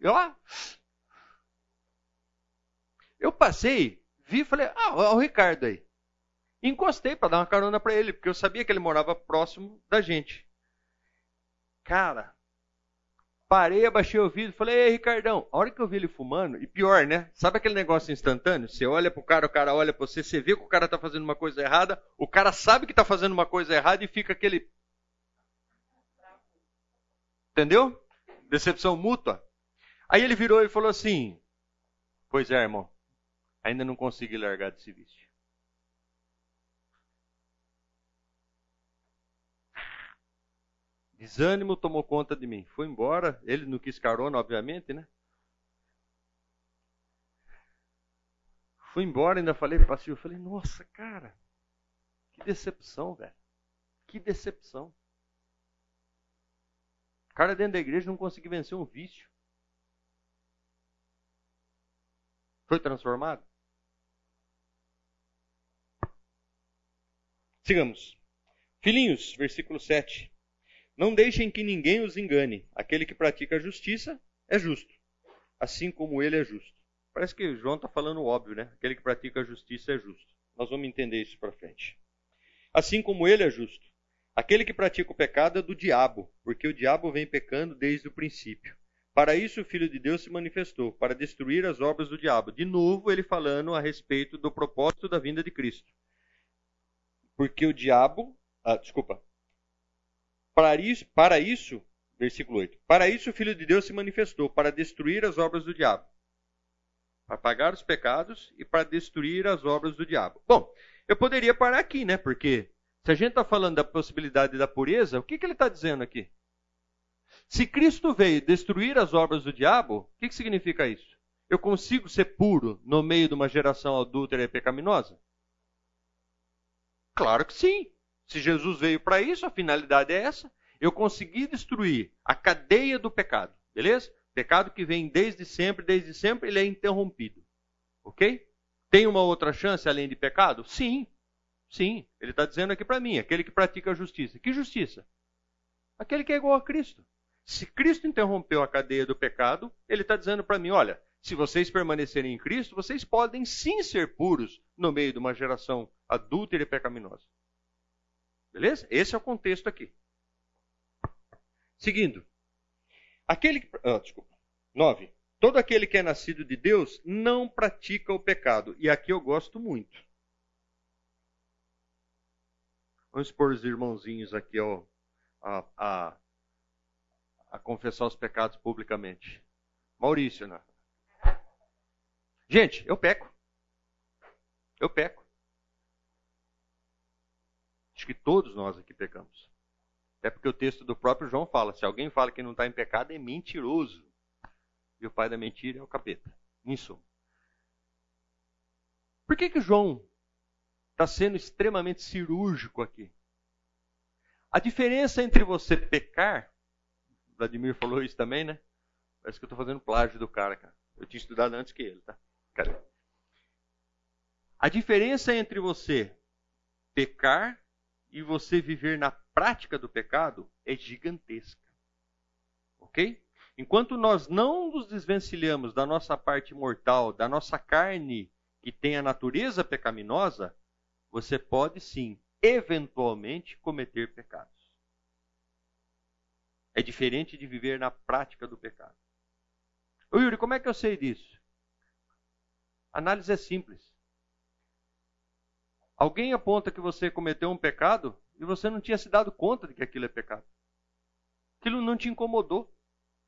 Eu, eu passei, vi e falei, ah, olha o Ricardo aí. Encostei para dar uma carona para ele, porque eu sabia que ele morava próximo da gente. Cara, Parei, abaixei o vidro, falei, ei, Ricardão, a hora que eu vi ele fumando, e pior, né? Sabe aquele negócio instantâneo? Você olha pro cara, o cara olha pra você, você vê que o cara tá fazendo uma coisa errada, o cara sabe que tá fazendo uma coisa errada e fica aquele. Entendeu? Decepção mútua. Aí ele virou e falou assim: Pois é, irmão, ainda não consegui largar desse vício. Desânimo tomou conta de mim. Foi embora. Ele não quis carona, obviamente, né? Fui embora, ainda falei para Silvio, falei, nossa, cara, que decepção, velho. Que decepção. O cara dentro da igreja não conseguiu vencer um vício. Foi transformado? Sigamos. Filhinhos, versículo 7. Não deixem que ninguém os engane. Aquele que pratica a justiça é justo, assim como ele é justo. Parece que João está falando óbvio, né? Aquele que pratica a justiça é justo. Nós vamos entender isso para frente. Assim como ele é justo. Aquele que pratica o pecado é do diabo, porque o diabo vem pecando desde o princípio. Para isso o Filho de Deus se manifestou, para destruir as obras do diabo. De novo, ele falando a respeito do propósito da vinda de Cristo. Porque o diabo. Ah, desculpa. Para isso, para isso, versículo 8. Para isso o Filho de Deus se manifestou, para destruir as obras do diabo. Para pagar os pecados e para destruir as obras do diabo. Bom, eu poderia parar aqui, né? Porque se a gente está falando da possibilidade da pureza, o que, que ele está dizendo aqui? Se Cristo veio destruir as obras do diabo, o que, que significa isso? Eu consigo ser puro no meio de uma geração adúltera e pecaminosa? Claro que sim. Se Jesus veio para isso, a finalidade é essa. Eu consegui destruir a cadeia do pecado, beleza? Pecado que vem desde sempre, desde sempre, ele é interrompido. Ok? Tem uma outra chance além de pecado? Sim. Sim. Ele está dizendo aqui para mim, aquele que pratica a justiça. Que justiça? Aquele que é igual a Cristo. Se Cristo interrompeu a cadeia do pecado, ele está dizendo para mim: olha, se vocês permanecerem em Cristo, vocês podem sim ser puros no meio de uma geração adúltera e pecaminosa. Beleza? Esse é o contexto aqui. Seguindo. Aquele. Ah, desculpa. 9. Todo aquele que é nascido de Deus não pratica o pecado. E aqui eu gosto muito. Vamos expor os irmãozinhos aqui ó, a, a a confessar os pecados publicamente. Maurício, né? Gente, eu peco. Eu peco. Acho que todos nós aqui pecamos. É porque o texto do próprio João fala: se alguém fala que não está em pecado, é mentiroso. E o pai da mentira é o capeta. Em suma. Por que, que João está sendo extremamente cirúrgico aqui? A diferença entre você pecar Vladimir falou isso também, né? Parece que eu estou fazendo plágio do cara, cara. Eu tinha estudado antes que ele, tá? Cadê? A diferença entre você pecar e você viver na prática do pecado é gigantesca. Ok? Enquanto nós não nos desvencilhamos da nossa parte mortal, da nossa carne que tem a natureza pecaminosa, você pode sim, eventualmente, cometer pecados. É diferente de viver na prática do pecado. Ô Yuri, como é que eu sei disso? A análise é simples. Alguém aponta que você cometeu um pecado e você não tinha se dado conta de que aquilo é pecado. Aquilo não te incomodou.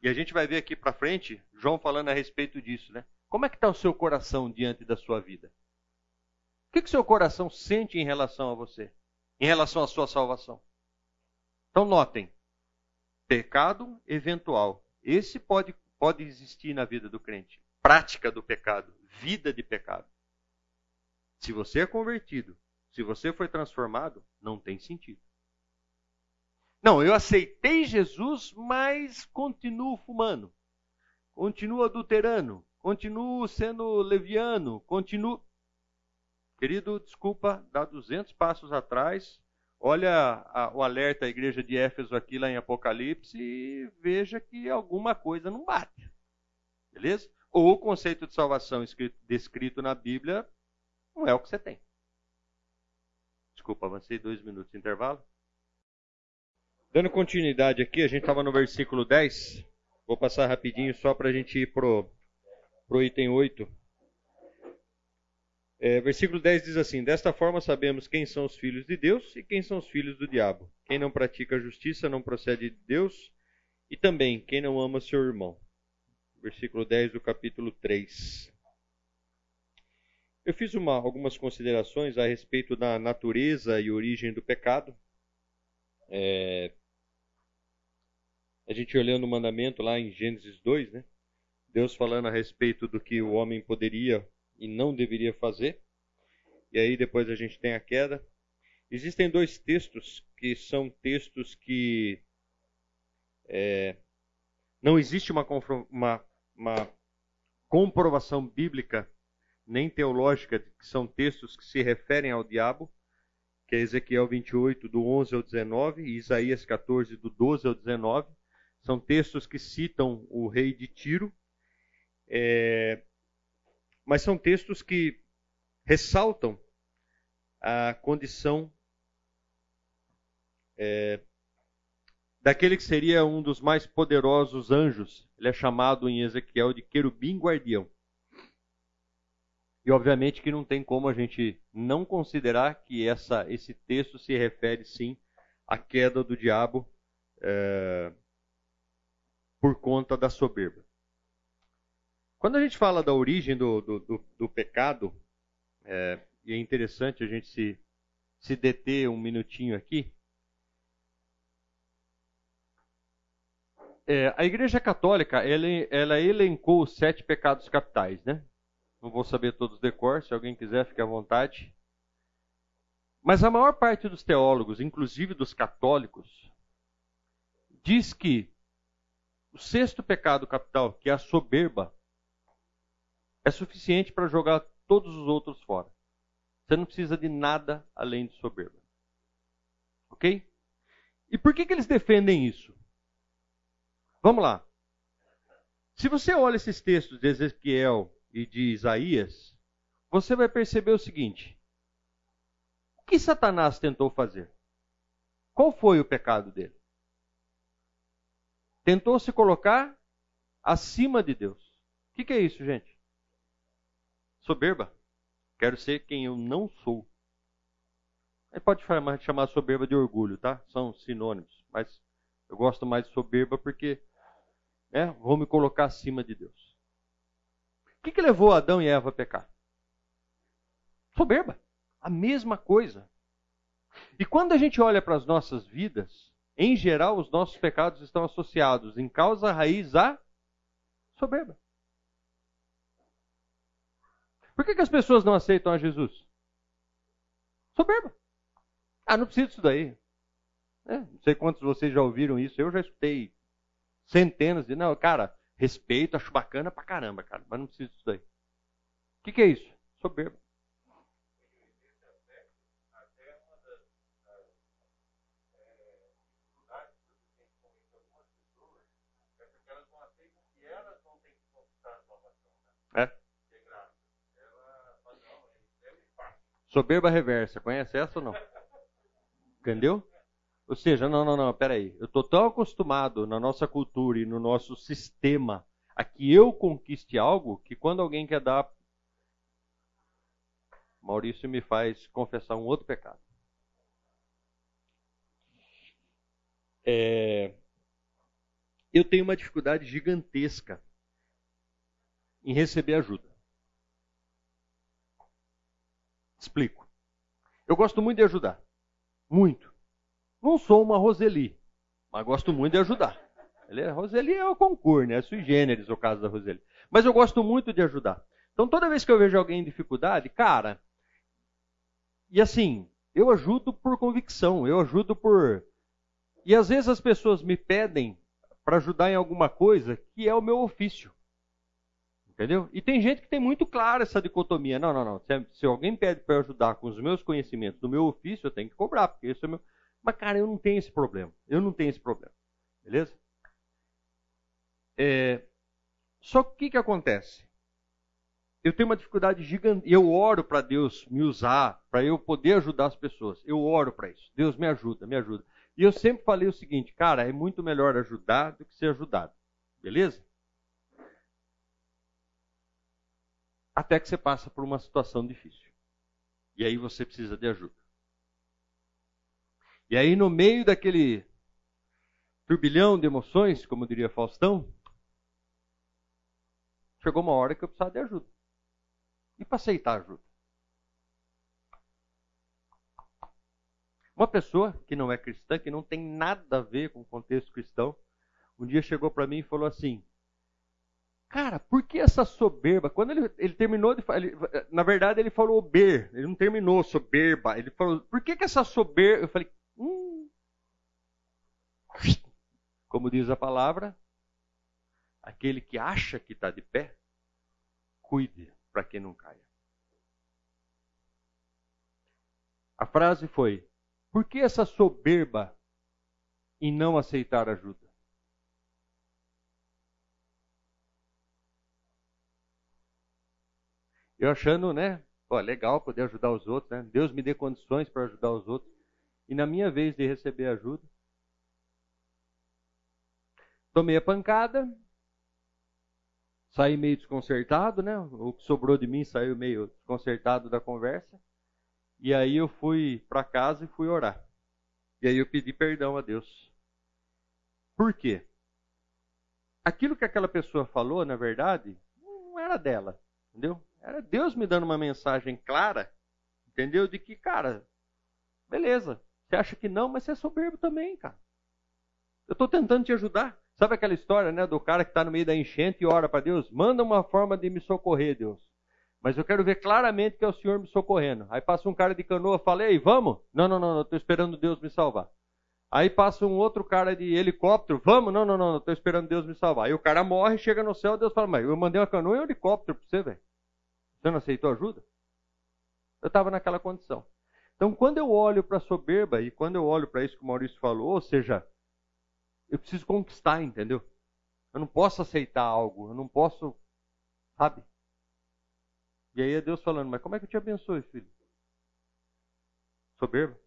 E a gente vai ver aqui para frente, João falando a respeito disso, né? Como é que está o seu coração diante da sua vida? O que, que seu coração sente em relação a você? Em relação à sua salvação? Então notem, Pecado eventual. Esse pode, pode existir na vida do crente. Prática do pecado, vida de pecado. Se você é convertido, se você foi transformado, não tem sentido. Não, eu aceitei Jesus, mas continuo fumando, continuo adulterando, continuo sendo leviano, continuo. Querido, desculpa, dá 200 passos atrás, Olha a, o alerta à igreja de Éfeso aqui lá em Apocalipse e veja que alguma coisa não bate. Beleza? Ou o conceito de salvação escrito, descrito na Bíblia não é o que você tem. Desculpa, avancei dois minutos de intervalo. Dando continuidade aqui, a gente estava no versículo 10. Vou passar rapidinho só para a gente ir para o item 8. É, versículo 10 diz assim: Desta forma sabemos quem são os filhos de Deus e quem são os filhos do diabo. Quem não pratica a justiça não procede de Deus, e também quem não ama seu irmão. Versículo 10 do capítulo 3. Eu fiz uma, algumas considerações a respeito da natureza e origem do pecado. É, a gente olhando o mandamento lá em Gênesis 2, né? Deus falando a respeito do que o homem poderia e não deveria fazer. E aí depois a gente tem a queda. Existem dois textos que são textos que é, não existe uma, uma, uma comprovação bíblica nem teológica, que são textos que se referem ao diabo. que é Ezequiel 28, do 11 ao 19, e Isaías 14, do 12 ao 19. São textos que citam o rei de Tiro, é, mas são textos que ressaltam a condição é, daquele que seria um dos mais poderosos anjos. Ele é chamado em Ezequiel de querubim guardião. E obviamente que não tem como a gente não considerar que essa, esse texto se refere sim à queda do diabo é, por conta da soberba. Quando a gente fala da origem do, do, do, do pecado, é, e é interessante a gente se, se deter um minutinho aqui. É, a Igreja Católica ela, ela elencou os sete pecados capitais, né? Não vou saber todos de cor, se alguém quiser, fique à vontade. Mas a maior parte dos teólogos, inclusive dos católicos, diz que o sexto pecado capital, que é a soberba, é suficiente para jogar todos os outros fora. Você não precisa de nada além de soberba. Ok? E por que, que eles defendem isso? Vamos lá. Se você olha esses textos de Ezequiel e de Isaías, você vai perceber o seguinte: o que Satanás tentou fazer? Qual foi o pecado dele? Tentou se colocar acima de Deus. O que, que é isso, gente? Soberba. Quero ser quem eu não sou. Aí pode chamar, soberba de orgulho, tá? São sinônimos. Mas eu gosto mais de soberba porque né, vou me colocar acima de Deus que, que levou Adão e Eva a pecar? Soberba. A mesma coisa. E quando a gente olha para as nossas vidas, em geral, os nossos pecados estão associados em causa raiz a soberba. Por que, que as pessoas não aceitam a Jesus? Soberba. Ah, não preciso disso daí. É, não sei quantos de vocês já ouviram isso. Eu já escutei centenas de. Não, cara, Respeito, acho bacana pra caramba, cara, mas não preciso disso daí. O que, que é isso? Soberba. É. Soberba reversa, conhece essa ou não? Entendeu? Ou seja, não, não, não, peraí. Eu estou tão acostumado na nossa cultura e no nosso sistema a que eu conquiste algo que quando alguém quer dar. Maurício me faz confessar um outro pecado. É... Eu tenho uma dificuldade gigantesca em receber ajuda. Explico. Eu gosto muito de ajudar. Muito. Não sou uma Roseli, mas gosto muito de ajudar. É, Roseli é o concurso, né? É sui generis o caso da Roseli. Mas eu gosto muito de ajudar. Então toda vez que eu vejo alguém em dificuldade, cara, e assim, eu ajudo por convicção, eu ajudo por. E às vezes as pessoas me pedem para ajudar em alguma coisa que é o meu ofício. Entendeu? E tem gente que tem muito clara essa dicotomia. Não, não, não. Se, alguém pede para ajudar com os meus conhecimentos do meu ofício, eu tenho que cobrar, porque esse é meu. Mas, cara, eu não tenho esse problema. Eu não tenho esse problema. Beleza? É... Só que o que, que acontece? Eu tenho uma dificuldade gigante. Eu oro para Deus me usar, para eu poder ajudar as pessoas. Eu oro para isso. Deus me ajuda, me ajuda. E eu sempre falei o seguinte, cara, é muito melhor ajudar do que ser ajudado. Beleza? Até que você passa por uma situação difícil. E aí você precisa de ajuda. E aí, no meio daquele turbilhão de emoções, como diria Faustão, chegou uma hora que eu precisava de ajuda. E para aceitar ajuda? Uma pessoa que não é cristã, que não tem nada a ver com o contexto cristão, um dia chegou para mim e falou assim: Cara, por que essa soberba? Quando ele, ele terminou de falar, na verdade ele falou ber, ele não terminou soberba, ele falou: Por que, que essa soberba? Eu falei: Hum. Como diz a palavra, aquele que acha que está de pé, cuide para que não caia. A frase foi: Por que essa soberba em não aceitar ajuda? Eu achando, né? Pô, legal poder ajudar os outros, né? Deus me dê condições para ajudar os outros. E na minha vez de receber ajuda, tomei a pancada, saí meio desconcertado, né? O que sobrou de mim saiu meio desconcertado da conversa. E aí eu fui para casa e fui orar. E aí eu pedi perdão a Deus. Por quê? Aquilo que aquela pessoa falou, na verdade, não era dela, entendeu? Era Deus me dando uma mensagem clara, entendeu? De que, cara, beleza, você acha que não, mas você é soberbo também, cara. Eu estou tentando te ajudar. Sabe aquela história, né, do cara que está no meio da enchente e ora para Deus? Manda uma forma de me socorrer, Deus. Mas eu quero ver claramente que é o Senhor me socorrendo. Aí passa um cara de canoa, fala, ei, vamos? Não, não, não, estou esperando Deus me salvar. Aí passa um outro cara de helicóptero, vamos? Não, não, não, estou esperando Deus me salvar. Aí o cara morre, chega no céu, Deus fala, mas eu mandei uma canoa e um helicóptero para você, velho. Você não aceitou ajuda? Eu estava naquela condição. Então, quando eu olho para a soberba e quando eu olho para isso que o Maurício falou, ou seja, eu preciso conquistar, entendeu? Eu não posso aceitar algo, eu não posso, sabe? E aí é Deus falando, mas como é que eu te abençoe, filho? Soberba.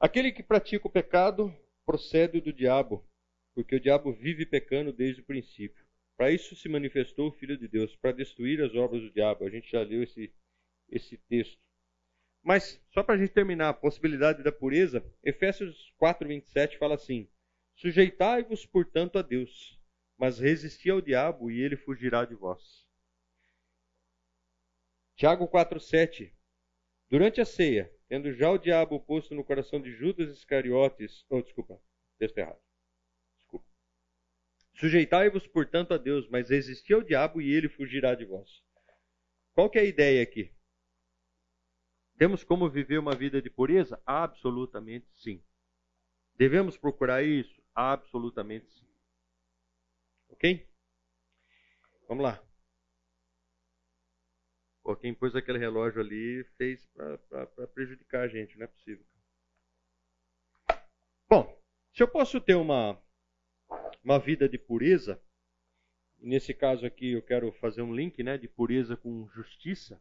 Aquele que pratica o pecado procede do diabo, porque o diabo vive pecando desde o princípio. Para isso se manifestou o Filho de Deus, para destruir as obras do diabo. A gente já leu esse, esse texto. Mas, só para a gente terminar a possibilidade da pureza, Efésios 4, 27 fala assim: Sujeitai-vos, portanto, a Deus, mas resisti ao diabo e ele fugirá de vós. Tiago 4, 7 Durante a ceia, tendo já o diabo posto no coração de Judas Iscariotes, oh, desculpa, texto errado. Sujeitai-vos, portanto, a Deus, mas resisti ao diabo e ele fugirá de vós. Qual que é a ideia aqui? Temos como viver uma vida de pureza? Absolutamente sim. Devemos procurar isso? Absolutamente sim. Ok? Vamos lá. Pô, quem pôs aquele relógio ali fez para prejudicar a gente, não é possível. Bom, se eu posso ter uma, uma vida de pureza, nesse caso aqui eu quero fazer um link né, de pureza com justiça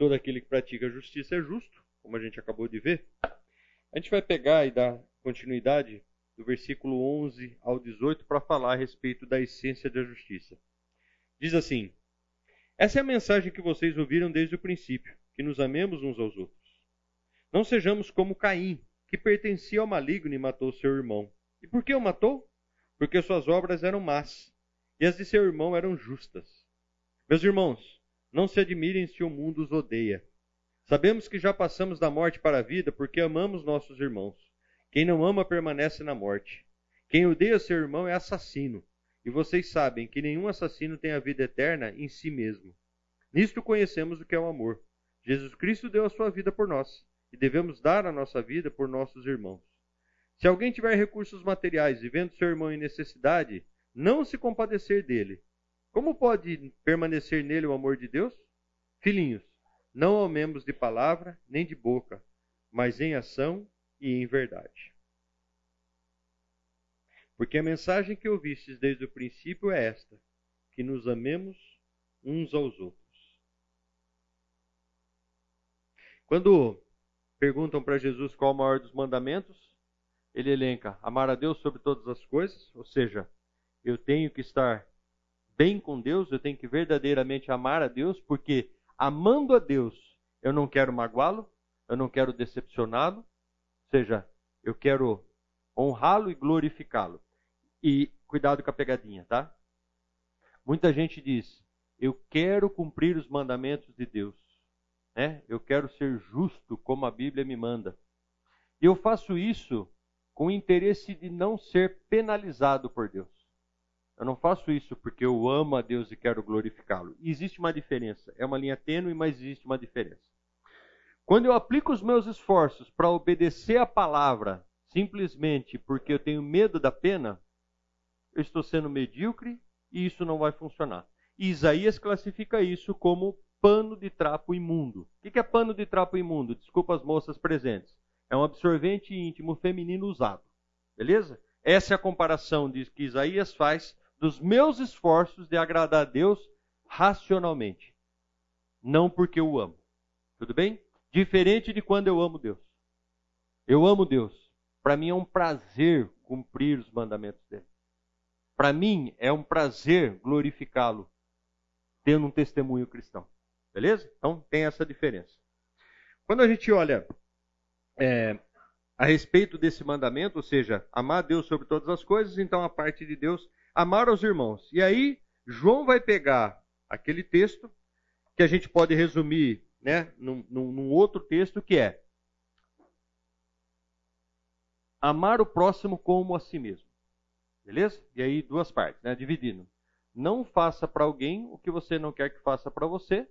todo aquele que pratica justiça é justo, como a gente acabou de ver. A gente vai pegar e dar continuidade do versículo 11 ao 18 para falar a respeito da essência da justiça. Diz assim: Essa é a mensagem que vocês ouviram desde o princípio, que nos amemos uns aos outros. Não sejamos como Caim, que pertencia ao maligno e matou seu irmão. E por que o matou? Porque suas obras eram más e as de seu irmão eram justas. Meus irmãos, não se admirem se o mundo os odeia. Sabemos que já passamos da morte para a vida porque amamos nossos irmãos. Quem não ama permanece na morte. Quem odeia seu irmão é assassino. E vocês sabem que nenhum assassino tem a vida eterna em si mesmo. Nisto conhecemos o que é o amor. Jesus Cristo deu a sua vida por nós, e devemos dar a nossa vida por nossos irmãos. Se alguém tiver recursos materiais e vendo seu irmão em necessidade, não se compadecer dele, como pode permanecer nele o amor de Deus? Filhinhos, não amemos de palavra nem de boca, mas em ação e em verdade. Porque a mensagem que ouvistes desde o princípio é esta: que nos amemos uns aos outros. Quando perguntam para Jesus qual o maior dos mandamentos, ele elenca amar a Deus sobre todas as coisas, ou seja, eu tenho que estar bem com Deus, eu tenho que verdadeiramente amar a Deus, porque amando a Deus, eu não quero magoá-lo, eu não quero decepcioná-lo, ou seja, eu quero honrá-lo e glorificá-lo. E cuidado com a pegadinha, tá? Muita gente diz: eu quero cumprir os mandamentos de Deus, né? Eu quero ser justo como a Bíblia me manda. E eu faço isso com o interesse de não ser penalizado por Deus. Eu não faço isso porque eu amo a Deus e quero glorificá-lo. Existe uma diferença. É uma linha tênue, mas existe uma diferença. Quando eu aplico os meus esforços para obedecer a palavra simplesmente porque eu tenho medo da pena, eu estou sendo medíocre e isso não vai funcionar. E Isaías classifica isso como pano de trapo imundo. O que é pano de trapo imundo? Desculpa as moças presentes. É um absorvente íntimo feminino usado. Beleza? Essa é a comparação que Isaías faz dos meus esforços de agradar a Deus racionalmente. Não porque eu amo. Tudo bem? Diferente de quando eu amo Deus. Eu amo Deus. Para mim é um prazer cumprir os mandamentos dele. Para mim é um prazer glorificá-lo, tendo um testemunho cristão. Beleza? Então tem essa diferença. Quando a gente olha é, a respeito desse mandamento, ou seja, amar Deus sobre todas as coisas, então a parte de Deus, amar os irmãos. E aí, João vai pegar aquele texto, que a gente pode resumir né, num, num outro texto, que é amar o próximo como a si mesmo. Beleza? E aí, duas partes, né, dividindo. Não faça para alguém o que você não quer que faça para você,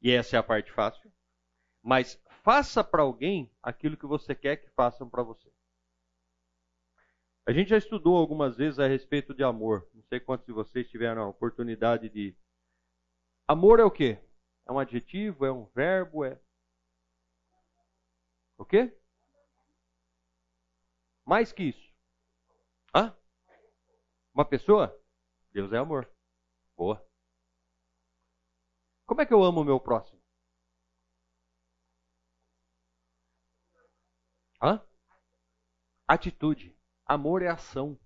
e essa é a parte fácil. Mas faça para alguém aquilo que você quer que façam para você. A gente já estudou algumas vezes a respeito de amor. Não sei quantos de vocês tiveram a oportunidade de. Amor é o quê? É um adjetivo? É um verbo? É. O quê? Mais que isso. Hã? Uma pessoa? Deus é amor. Boa. Como é que eu amo o meu próximo? Hã? Atitude. Amor é ação.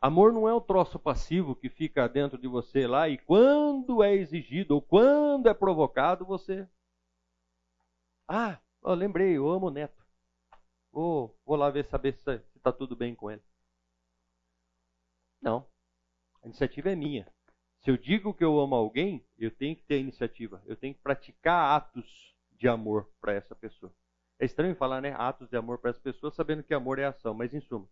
Amor não é o troço passivo que fica dentro de você lá e quando é exigido ou quando é provocado, você. Ah, eu lembrei, eu amo o neto. Vou, vou lá ver, saber se está tudo bem com ele. Não. A iniciativa é minha. Se eu digo que eu amo alguém, eu tenho que ter iniciativa. Eu tenho que praticar atos de amor para essa pessoa. É estranho falar, né? Atos de amor para essa pessoa, sabendo que amor é ação, mas em suma,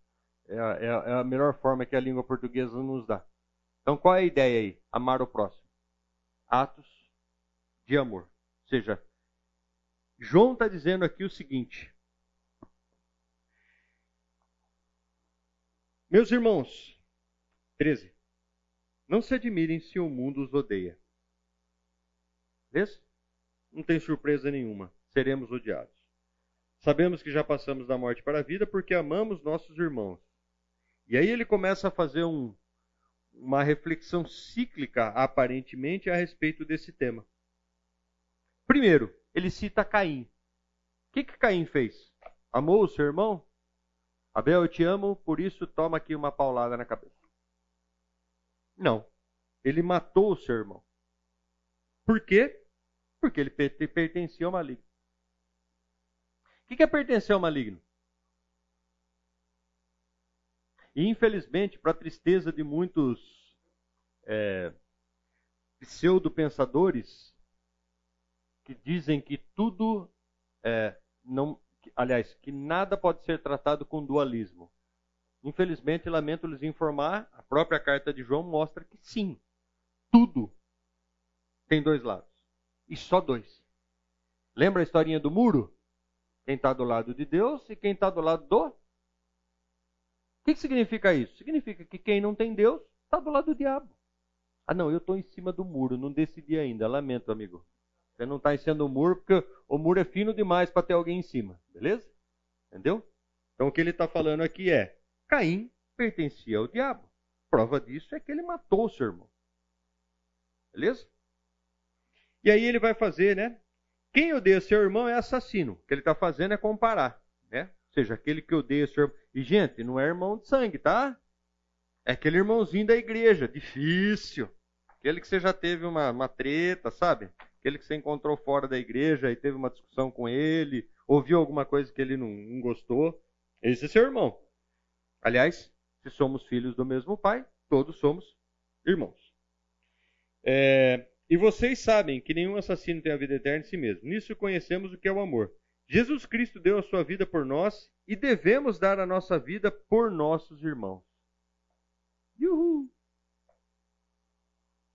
é a, é, é a melhor forma que a língua portuguesa nos dá. Então, qual é a ideia aí? Amar o próximo. Atos de amor. Ou seja, João está dizendo aqui o seguinte: Meus irmãos, 13. Não se admirem se o mundo os odeia. Beleza? Não tem surpresa nenhuma. Seremos odiados. Sabemos que já passamos da morte para a vida porque amamos nossos irmãos. E aí ele começa a fazer um, uma reflexão cíclica, aparentemente, a respeito desse tema. Primeiro, ele cita Caim. O que, que Caim fez? Amou o seu irmão? Abel, eu te amo, por isso toma aqui uma paulada na cabeça. Não. Ele matou o seu irmão. Por quê? Porque ele pertencia ao maligno. O que é pertencer ao maligno? E infelizmente, para a tristeza de muitos é, pseudo-pensadores que dizem que tudo é, não, aliás, que nada pode ser tratado com dualismo. Infelizmente, lamento lhes informar, a própria carta de João mostra que sim, tudo tem dois lados. E só dois. Lembra a historinha do muro? Quem está do lado de Deus e quem está do lado do. O que, que significa isso? Significa que quem não tem Deus está do lado do diabo. Ah, não, eu estou em cima do muro, não decidi ainda. Lamento, amigo. Você não está em cima do muro porque o muro é fino demais para ter alguém em cima. Beleza? Entendeu? Então o que ele está falando aqui é: Caim pertencia ao diabo. Prova disso é que ele matou o seu irmão. Beleza? E aí ele vai fazer, né? Quem odeia seu irmão é assassino. O que ele está fazendo é comparar, né? Ou seja, aquele que odeia seu irmão. E, gente, não é irmão de sangue, tá? É aquele irmãozinho da igreja, difícil. Aquele que você já teve uma, uma treta, sabe? Aquele que você encontrou fora da igreja e teve uma discussão com ele, ouviu alguma coisa que ele não, não gostou. Esse é seu irmão. Aliás, se somos filhos do mesmo pai, todos somos irmãos. É, e vocês sabem que nenhum assassino tem a vida eterna em si mesmo. Nisso conhecemos o que é o amor. Jesus Cristo deu a sua vida por nós e devemos dar a nossa vida por nossos irmãos. Uhul!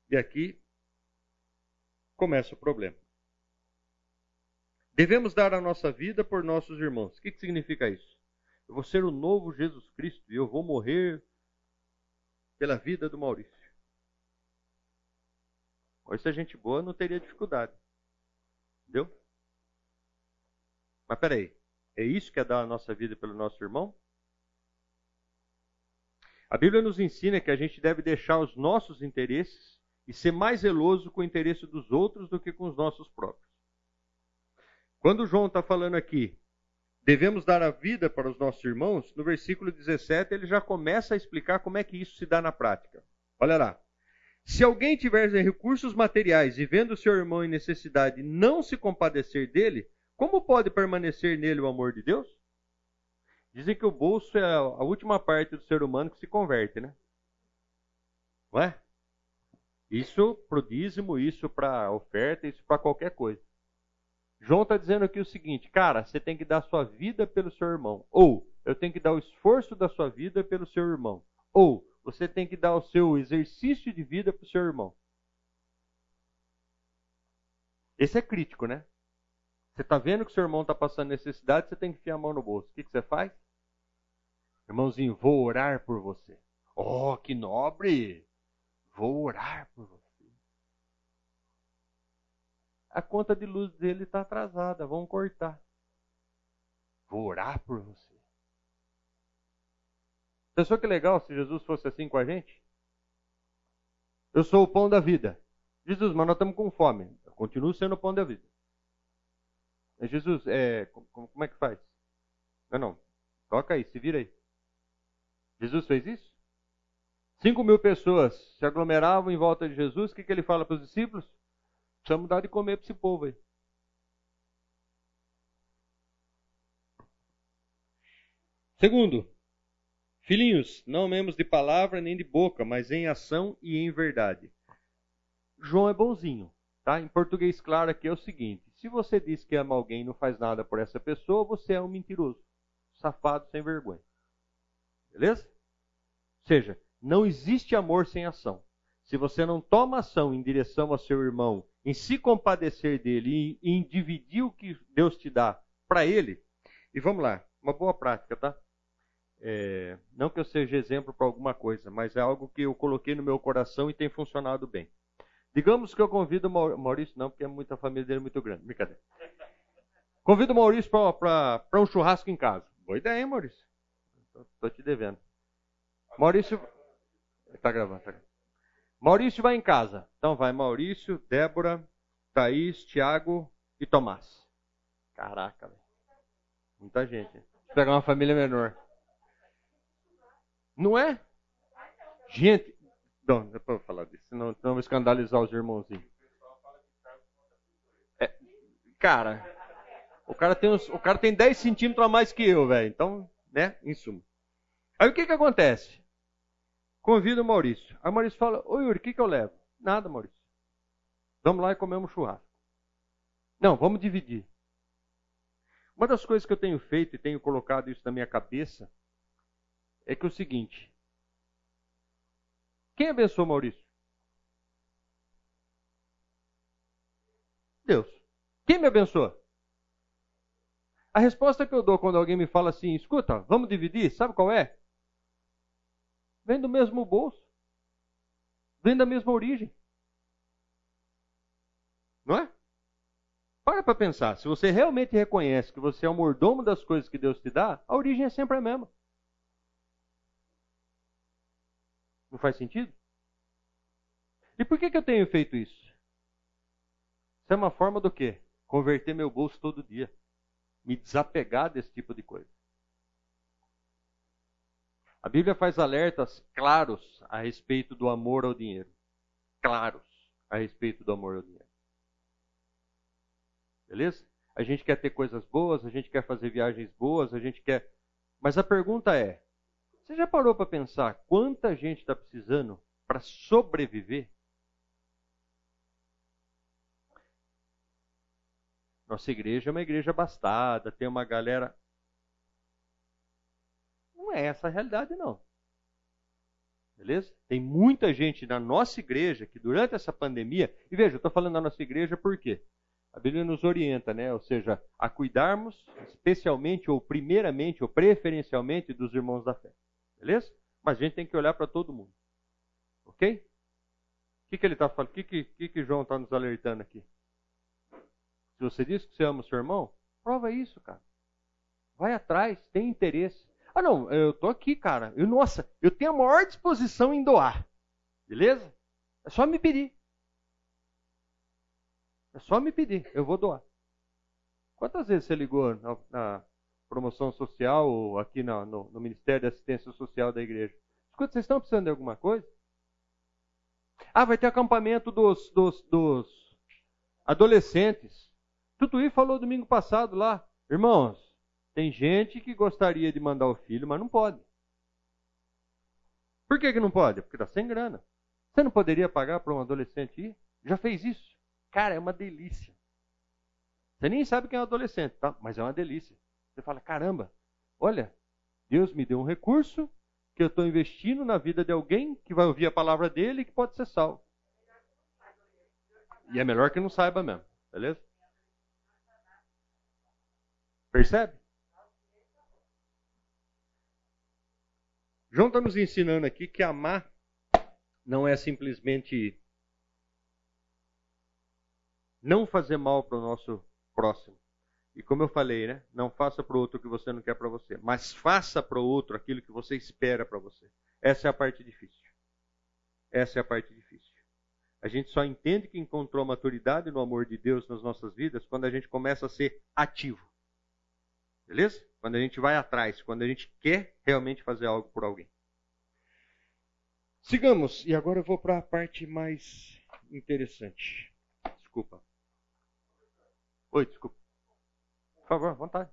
E aqui começa o problema. Devemos dar a nossa vida por nossos irmãos. O que, que significa isso? Eu vou ser o novo Jesus Cristo e eu vou morrer pela vida do Maurício. Hoje, a gente boa, não teria dificuldade. Entendeu? Mas peraí, é isso que é dar a nossa vida pelo nosso irmão? A Bíblia nos ensina que a gente deve deixar os nossos interesses e ser mais zeloso com o interesse dos outros do que com os nossos próprios. Quando João está falando aqui, devemos dar a vida para os nossos irmãos, no versículo 17 ele já começa a explicar como é que isso se dá na prática. Olha lá. Se alguém tiver recursos materiais e vendo seu irmão em necessidade não se compadecer dele, como pode permanecer nele o amor de Deus? Dizem que o bolso é a última parte do ser humano que se converte, né? Não é? Isso para o dízimo, isso para oferta, isso para qualquer coisa. João está dizendo aqui o seguinte, cara, você tem que dar sua vida pelo seu irmão. Ou eu tenho que dar o esforço da sua vida pelo seu irmão. Ou você tem que dar o seu exercício de vida para o seu irmão. Esse é crítico, né? Você está vendo que seu irmão está passando necessidade, você tem que enfiar a mão no bolso. O que, que você faz? Irmãozinho, vou orar por você. Oh, que nobre! Vou orar por você. A conta de luz dele está atrasada, vamos cortar. Vou orar por você. Pensou que legal se Jesus fosse assim com a gente? Eu sou o pão da vida. Jesus, mas nós estamos com fome. Eu continuo sendo o pão da vida. Jesus, é, como, é que faz? Não, não. Toca aí, se vira aí. Jesus fez isso? Cinco mil pessoas se aglomeravam em volta de Jesus. O que, que ele fala para os discípulos? Precisamos dar de comer para esse povo aí. Segundo, filhinhos, não amemos de palavra nem de boca, mas em ação e em verdade. João é bonzinho, tá? Em português claro aqui é o seguinte: se você diz que ama alguém e não faz nada por essa pessoa, você é um mentiroso, safado sem vergonha. Beleza? Ou seja, não existe amor sem ação. Se você não toma ação em direção ao seu irmão, em se compadecer dele, em, em dividir o que Deus te dá para ele, e vamos lá, uma boa prática, tá? É, não que eu seja exemplo para alguma coisa, mas é algo que eu coloquei no meu coração e tem funcionado bem. Digamos que eu convido o Maurício, não, porque muita família dele é muito grande, brincadeira. Convido o Maurício para um churrasco em casa. Boa ideia, hein, Maurício? Estou te devendo. Maurício. Está gravando, está gravando. Maurício vai em casa. Então vai Maurício, Débora, Thaís, Tiago e Tomás. Caraca, velho. Muita gente. Vou pegar uma família menor. Não é? Gente. Não, não é para falar disso, senão, não vou escandalizar os irmãozinhos. É, cara, o cara tem uns, o cara tem 10 centímetros a mais que eu, velho. Então, né, em suma. Aí o que que acontece? Convido o Maurício. Aí o Maurício fala: Ô Yuri, o que, que eu levo? Nada, Maurício. Vamos lá e comemos churrasco. Não, vamos dividir. Uma das coisas que eu tenho feito e tenho colocado isso na minha cabeça é que é o seguinte: quem abençoou Maurício? Deus. Quem me abençoa? A resposta que eu dou quando alguém me fala assim: escuta, vamos dividir, sabe qual é? Vem do mesmo bolso. Vem da mesma origem. Não é? Para para pensar. Se você realmente reconhece que você é o mordomo das coisas que Deus te dá, a origem é sempre a mesma. Não faz sentido? E por que, que eu tenho feito isso? Isso é uma forma do quê? Converter meu bolso todo dia. Me desapegar desse tipo de coisa. A Bíblia faz alertas claros a respeito do amor ao dinheiro. Claros a respeito do amor ao dinheiro. Beleza? A gente quer ter coisas boas, a gente quer fazer viagens boas, a gente quer. Mas a pergunta é: você já parou para pensar quanta gente está precisando para sobreviver? Nossa igreja é uma igreja abastada, tem uma galera. Não é essa a realidade, não. Beleza? Tem muita gente na nossa igreja que durante essa pandemia, e veja, eu estou falando da nossa igreja por quê? A Bíblia nos orienta, né? Ou seja, a cuidarmos especialmente ou primeiramente ou preferencialmente dos irmãos da fé. Beleza? Mas a gente tem que olhar para todo mundo. OK? que, que ele está falando? O que, que, que, que João está nos alertando aqui? Se você diz que você ama o seu irmão, prova isso, cara. Vai atrás, tem interesse. Ah, não, eu tô aqui, cara. Eu, nossa, eu tenho a maior disposição em doar. Beleza? É só me pedir. É só me pedir, eu vou doar. Quantas vezes você ligou na, na promoção social ou aqui no, no, no, Ministério da Assistência Social da igreja? Escuta, vocês estão precisando de alguma coisa? Ah, vai ter acampamento dos, dos, dos adolescentes. Tutuí falou domingo passado lá. Irmãos, tem gente que gostaria de mandar o filho, mas não pode. Por que, que não pode? Porque está sem grana. Você não poderia pagar para um adolescente ir? Já fez isso? Cara, é uma delícia. Você nem sabe quem é um adolescente, tá? mas é uma delícia. Você fala: caramba, olha, Deus me deu um recurso que eu estou investindo na vida de alguém que vai ouvir a palavra dele e que pode ser salvo. E é melhor que não saiba mesmo, beleza? Percebe? João está nos ensinando aqui que amar não é simplesmente não fazer mal para o nosso próximo. E como eu falei, né? Não faça para o outro o que você não quer para você, mas faça para o outro aquilo que você espera para você. Essa é a parte difícil. Essa é a parte difícil. A gente só entende que encontrou maturidade no amor de Deus nas nossas vidas quando a gente começa a ser ativo. Beleza? Quando a gente vai atrás, quando a gente quer realmente fazer algo por alguém. Sigamos, e agora eu vou para a parte mais interessante. Desculpa. Oi, desculpa. Por favor, vontade.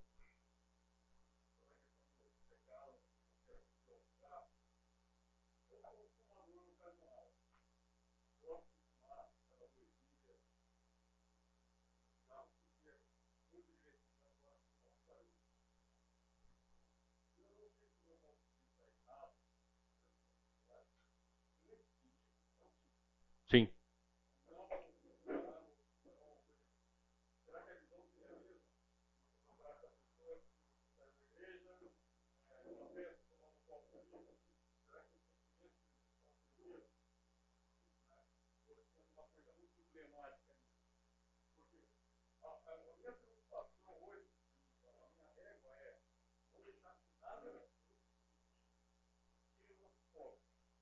Sim.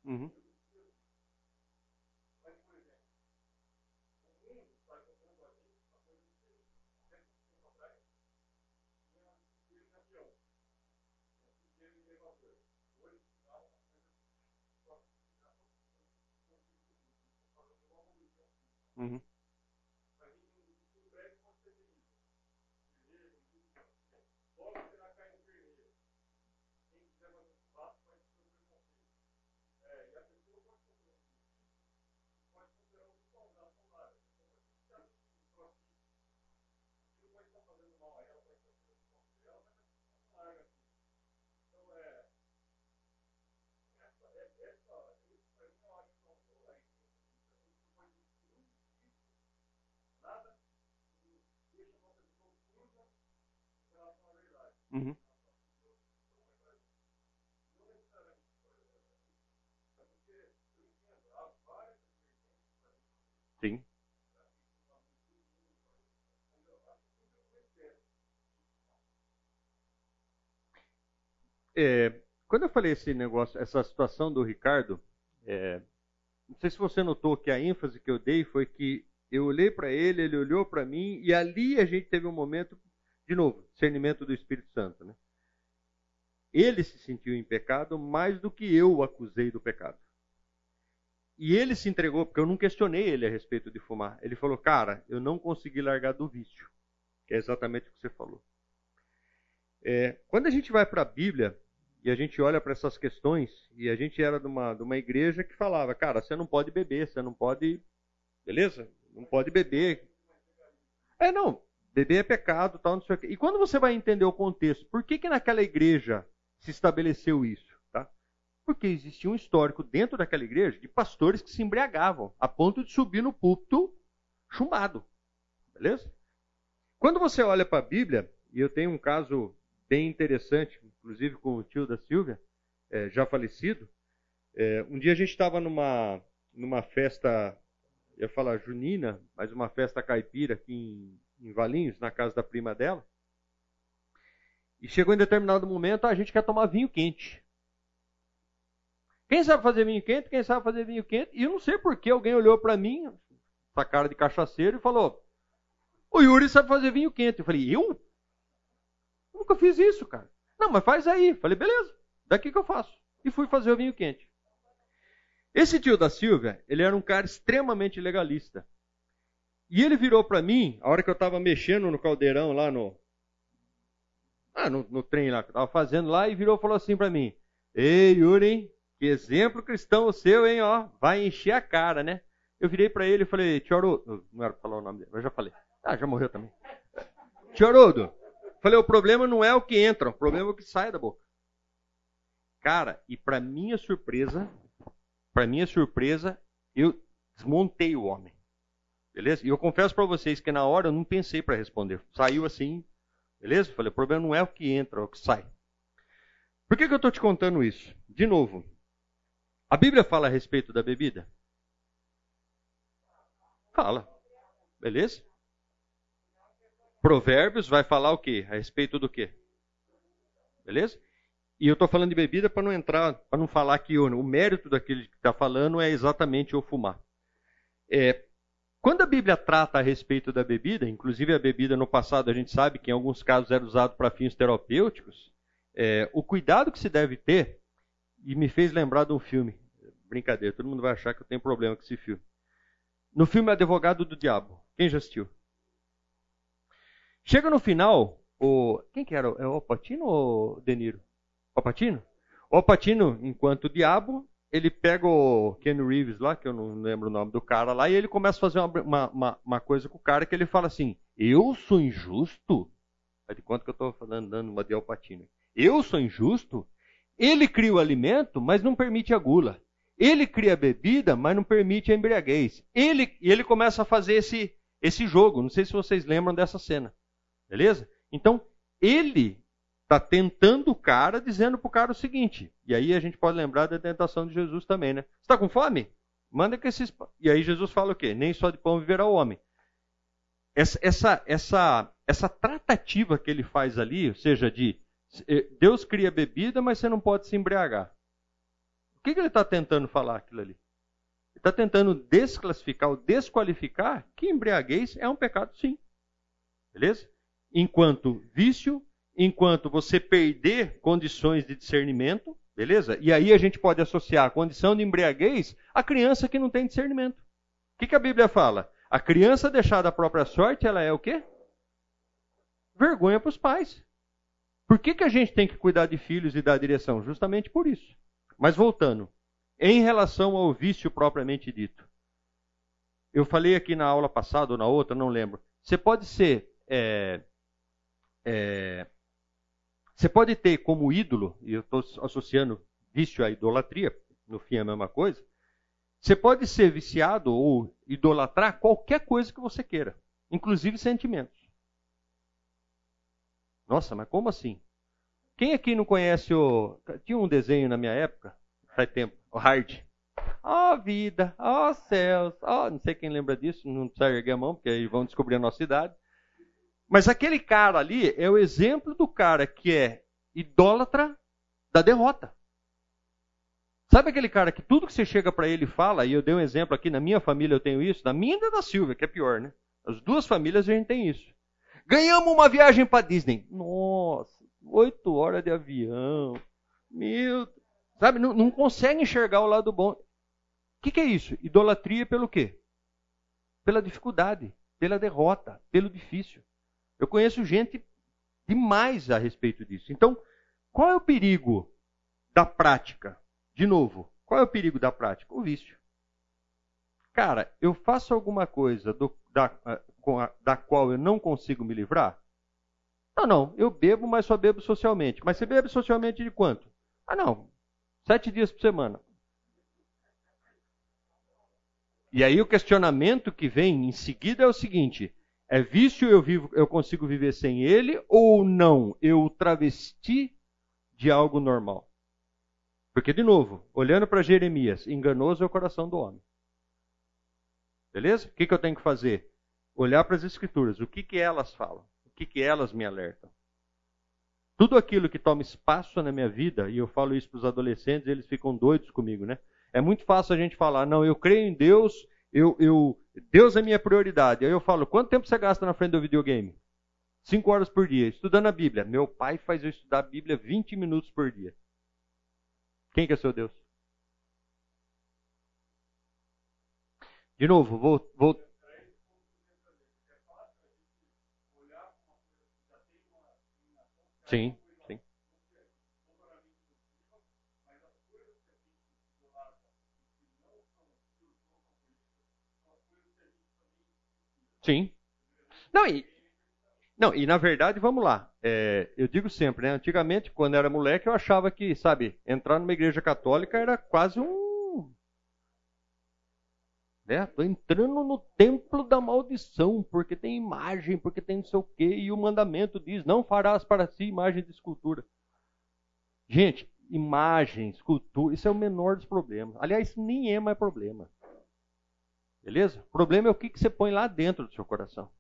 Uhum. Uhum. Uhum. Sim. É, quando eu falei esse negócio, essa situação do Ricardo, é, não sei se você notou que a ênfase que eu dei foi que eu olhei para ele, ele olhou para mim, e ali a gente teve um momento de novo, discernimento do Espírito Santo. Né? Ele se sentiu em pecado mais do que eu o acusei do pecado. E ele se entregou, porque eu não questionei ele a respeito de fumar. Ele falou, cara, eu não consegui largar do vício. Que é exatamente o que você falou. É, quando a gente vai para a Bíblia e a gente olha para essas questões, e a gente era de uma, de uma igreja que falava, cara, você não pode beber, você não pode. Beleza? Não pode beber. É, não. Beber é pecado, tal, não sei o quê. E quando você vai entender o contexto, por que, que naquela igreja se estabeleceu isso? Tá? Porque existia um histórico dentro daquela igreja de pastores que se embriagavam, a ponto de subir no púlpito chumbado. Beleza? Quando você olha para a Bíblia, e eu tenho um caso bem interessante, inclusive com o tio da Silvia, é, já falecido. É, um dia a gente estava numa, numa festa ia falar junina, mas uma festa caipira aqui em, em Valinhos, na casa da prima dela. E chegou em determinado momento, a gente quer tomar vinho quente. Quem sabe fazer vinho quente? Quem sabe fazer vinho quente? E eu não sei por que alguém olhou para mim, essa cara de cachaceiro, e falou: O Yuri sabe fazer vinho quente. Eu falei: Eu? eu nunca fiz isso, cara. Não, mas faz aí. Eu falei: Beleza, daqui que eu faço. E fui fazer o vinho quente. Esse tio da Silvia, ele era um cara extremamente legalista. E ele virou para mim, a hora que eu estava mexendo no caldeirão lá no. Ah, no, no trem lá que eu estava fazendo lá, e virou e falou assim para mim: Ei, Yuri, que exemplo cristão o seu, hein? Ó, vai encher a cara, né? Eu virei para ele e falei, Tiorudo, não era para falar o nome dele, mas já falei. Ah, já morreu também. Tiorudo, falei, o problema não é o que entra, o problema é o que sai da boca. Cara, e para minha surpresa, para minha surpresa, eu desmontei o homem. Beleza? E eu confesso para vocês que na hora eu não pensei para responder. Saiu assim, beleza? Falei, o problema não é o que entra, é o que sai. Por que, que eu estou te contando isso? De novo, a Bíblia fala a respeito da bebida? Fala. Beleza? Provérbios vai falar o quê? A respeito do quê? Beleza? E eu estou falando de bebida para não entrar, para não falar que o, mérito daquele que está falando é exatamente o fumar. É, quando a Bíblia trata a respeito da bebida, inclusive a bebida no passado a gente sabe que em alguns casos era usado para fins terapêuticos, é, o cuidado que se deve ter e me fez lembrar de um filme. Brincadeira, todo mundo vai achar que eu tenho problema com esse filme. No filme Advogado do Diabo. Quem já assistiu? Chega no final, o. Quem que era? É o Patino ou o Deniro? O Patino? O Patino, enquanto diabo, ele pega o Ken Reeves lá, que eu não lembro o nome do cara lá, e ele começa a fazer uma, uma, uma coisa com o cara que ele fala assim: Eu sou injusto? É de quanto que eu estou falando, dando uma de? Eu sou injusto? Ele cria o alimento, mas não permite a gula. Ele cria a bebida, mas não permite a embriaguez. Ele, e ele começa a fazer esse, esse jogo. Não sei se vocês lembram dessa cena. Beleza? Então, ele está tentando o cara, dizendo para o cara o seguinte. E aí a gente pode lembrar da tentação de Jesus também, né? Você está com fome? Manda que esses. E aí Jesus fala o quê? Nem só de pão viverá o homem. Essa, essa, essa, essa tratativa que ele faz ali, ou seja, de eh, Deus cria bebida, mas você não pode se embriagar. O que, que ele está tentando falar aquilo ali? Ele está tentando desclassificar ou desqualificar que embriaguez é um pecado, sim. Beleza? Enquanto vício, enquanto você perder condições de discernimento, beleza? E aí a gente pode associar a condição de embriaguez à criança que não tem discernimento. O que, que a Bíblia fala? A criança deixada à própria sorte, ela é o quê? Vergonha para os pais. Por que, que a gente tem que cuidar de filhos e dar direção? Justamente por isso. Mas voltando, em relação ao vício propriamente dito. Eu falei aqui na aula passada ou na outra, não lembro. Você pode ser. É, é, você pode ter como ídolo, e eu estou associando vício à idolatria, no fim é a mesma coisa. Você pode ser viciado ou idolatrar qualquer coisa que você queira, inclusive sentimentos. Nossa, mas como assim? Quem aqui não conhece o. Tinha um desenho na minha época, faz tempo, o Hard. Ó oh, vida, ó oh, céus, ó, oh, não sei quem lembra disso, não precisa erguer a mão, porque aí vão descobrir a nossa idade. Mas aquele cara ali é o exemplo do cara que é idólatra da derrota. Sabe aquele cara que tudo que você chega para ele fala, e eu dei um exemplo aqui, na minha família eu tenho isso, na minha e da Silvia, que é pior, né? As duas famílias a gente tem isso. Ganhamos uma viagem para Disney. Nossa, oito horas de avião. Meu, sabe, não, não consegue enxergar o lado bom. O que, que é isso? Idolatria pelo quê? Pela dificuldade, pela derrota, pelo difícil. Eu conheço gente demais a respeito disso. Então, qual é o perigo da prática? De novo, qual é o perigo da prática? O vício. Cara, eu faço alguma coisa do, da, a, da qual eu não consigo me livrar? Não, não, eu bebo, mas só bebo socialmente. Mas você bebe socialmente de quanto? Ah, não, sete dias por semana. E aí o questionamento que vem em seguida é o seguinte: é vício eu vivo, eu consigo viver sem ele ou não? Eu travesti de algo normal? Porque de novo, olhando para Jeremias, enganoso é o coração do homem. Beleza? O que, que eu tenho que fazer? Olhar para as escrituras. O que, que elas falam? O que, que elas me alertam? Tudo aquilo que toma espaço na minha vida, e eu falo isso para os adolescentes, eles ficam doidos comigo, né? É muito fácil a gente falar, não, eu creio em Deus, eu, eu, Deus é minha prioridade. Aí eu falo, quanto tempo você gasta na frente do videogame? Cinco horas por dia, estudando a Bíblia. Meu pai faz eu estudar a Bíblia 20 minutos por dia. Quem que é seu Deus? De novo, vou, vou Sim, sim. Não, e, não, e na verdade, vamos lá. É, eu digo sempre, né? Antigamente, quando era moleque, eu achava que, sabe, entrar numa igreja católica era quase um. Né? Tô entrando no templo da maldição, porque tem imagem, porque tem não sei o quê, e o mandamento diz: não farás para si imagem de escultura. Gente, imagem, escultura, isso é o menor dos problemas. Aliás, nem é mais problema. Beleza? O problema é o que, você põe lá dentro do seu coração.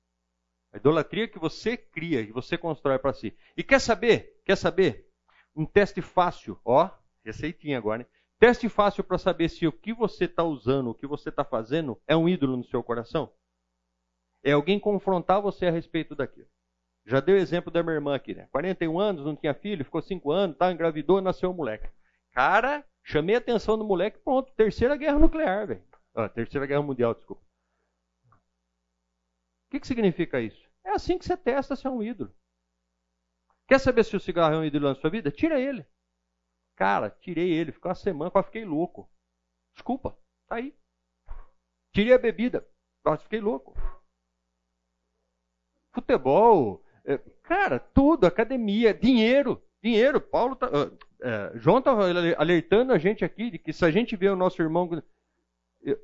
A idolatria que você cria, que você constrói para si. E quer saber? Quer saber? Um teste fácil, ó, receitinha agora, né? Teste fácil para saber se o que você está usando, o que você está fazendo, é um ídolo no seu coração. É alguém confrontar você a respeito daquilo. Já dei o exemplo da minha irmã aqui, né? 41 anos, não tinha filho, ficou 5 anos, tá, engravidou, nasceu um moleque. Cara, chamei a atenção do moleque, pronto, terceira guerra nuclear, velho. Ah, terceira Guerra Mundial, desculpa. O que, que significa isso? É assim que você testa se é um ídolo. Quer saber se o cigarro é um ídolo na sua vida? Tira ele. Cara, tirei ele, ficou uma semana, quase fiquei louco. Desculpa, tá aí. Tirei a bebida, quase fiquei louco. Futebol, é, cara, tudo, academia, dinheiro, dinheiro. Paulo tá, é, João estava alertando a gente aqui de que se a gente vê o nosso irmão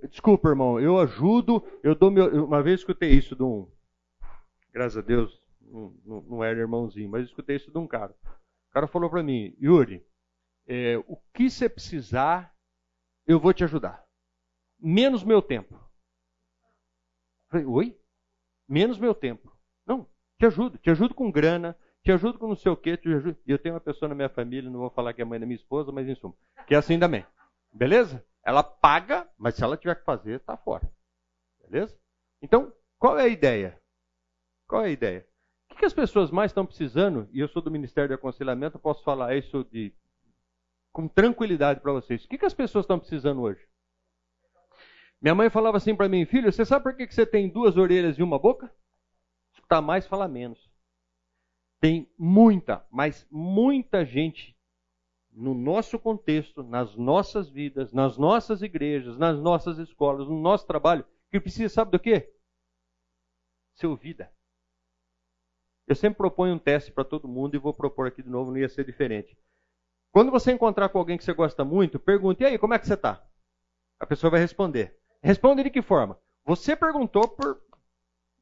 desculpa, irmão, eu ajudo, eu dou meu. Uma vez escutei isso de um. Graças a Deus, não, não era irmãozinho, mas escutei isso de um cara. O cara falou para mim, Yuri, é, o que você precisar, eu vou te ajudar. Menos meu tempo. Eu falei, oi? Menos meu tempo. Não, te ajudo, te ajudo com grana, te ajudo com não sei o quê, te ajudo. E eu tenho uma pessoa na minha família, não vou falar que é a mãe da minha esposa, mas em suma, que é assim também. Beleza? Ela paga, mas se ela tiver que fazer, está fora. Beleza? Então, qual é a ideia? Qual é a ideia? O que as pessoas mais estão precisando, e eu sou do Ministério de Aconselhamento, posso falar isso de, com tranquilidade para vocês. O que as pessoas estão precisando hoje? Minha mãe falava assim para mim, filho, você sabe por que você tem duas orelhas e uma boca? Escutar mais, falar menos. Tem muita, mas muita gente no nosso contexto, nas nossas vidas, nas nossas igrejas, nas nossas escolas, no nosso trabalho, que precisa, sabe do quê? Ser ouvida. Eu sempre proponho um teste para todo mundo e vou propor aqui de novo, não ia ser diferente. Quando você encontrar com alguém que você gosta muito, pergunte, e aí, como é que você está? A pessoa vai responder. Responde de que forma? Você perguntou por.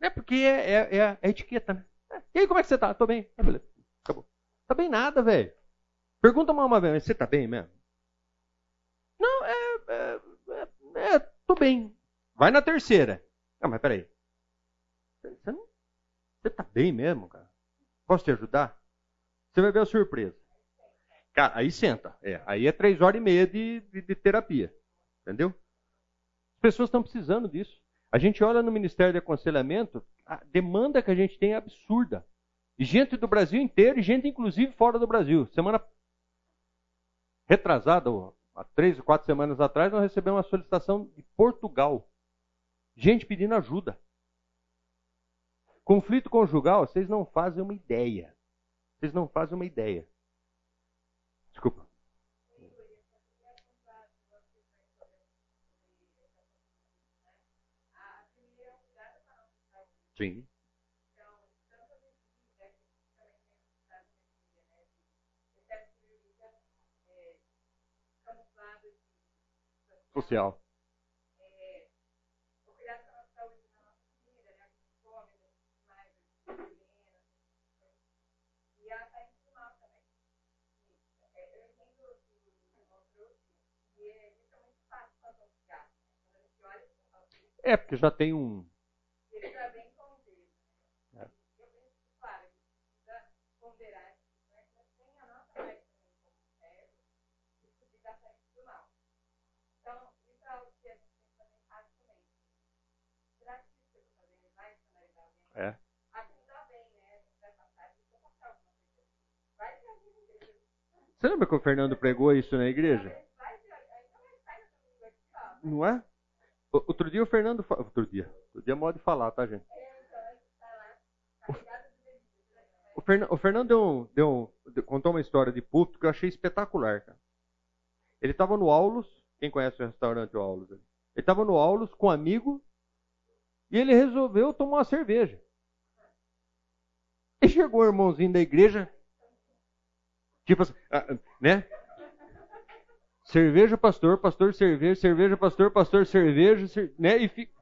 É porque é, é, é a etiqueta, né? E aí, como é que você está? Estou bem. Ah, beleza. Acabou. Tá bem nada, velho. Pergunta uma vez, você está bem mesmo? Não, é, é, é, é, tô bem. Vai na terceira. Ah, mas peraí. Você, não, você tá bem mesmo, cara? Posso te ajudar? Você vai ver a surpresa. Cara, aí senta. É, aí é três horas e meia de, de, de terapia. Entendeu? As pessoas estão precisando disso. A gente olha no Ministério de Aconselhamento, a demanda que a gente tem é absurda. E gente do Brasil inteiro e gente inclusive fora do Brasil. Semana retrasado, há três ou quatro semanas atrás, nós recebemos uma solicitação de Portugal. Gente pedindo ajuda. Conflito conjugal, vocês não fazem uma ideia. Vocês não fazem uma ideia. Desculpa. Sim. Social. É, porque já tem um. Ele já vem com Deus. É. Eu penso, claro, precisa ponderar mas tem a nossa parte também como servo, isso de dar saída do mal. Então, isso é algo que a gente tem que também faz também. Será que isso que eu estou fazendo vai finalizar alguém? É. Aqui está bem, né? Vai passar, deixa eu passar alguma coisa. Vai que a gente. Você lembra que o Fernando pregou isso na igreja? Não é? Outro dia o Fernando. Outro dia. Outro dia é modo de falar, tá, gente? O, o Fernando deu deu deu- contou uma história de púlpito que eu achei espetacular, cara. Ele estava no Aulus, quem conhece o restaurante o Aulus? Ele estava no Aulus com um amigo e ele resolveu tomar uma cerveja. E chegou o irmãozinho da igreja, tipo assim, ah, né? Cerveja, pastor, pastor, cerveja, cerveja, pastor, pastor, cerveja, cer- né? E fica.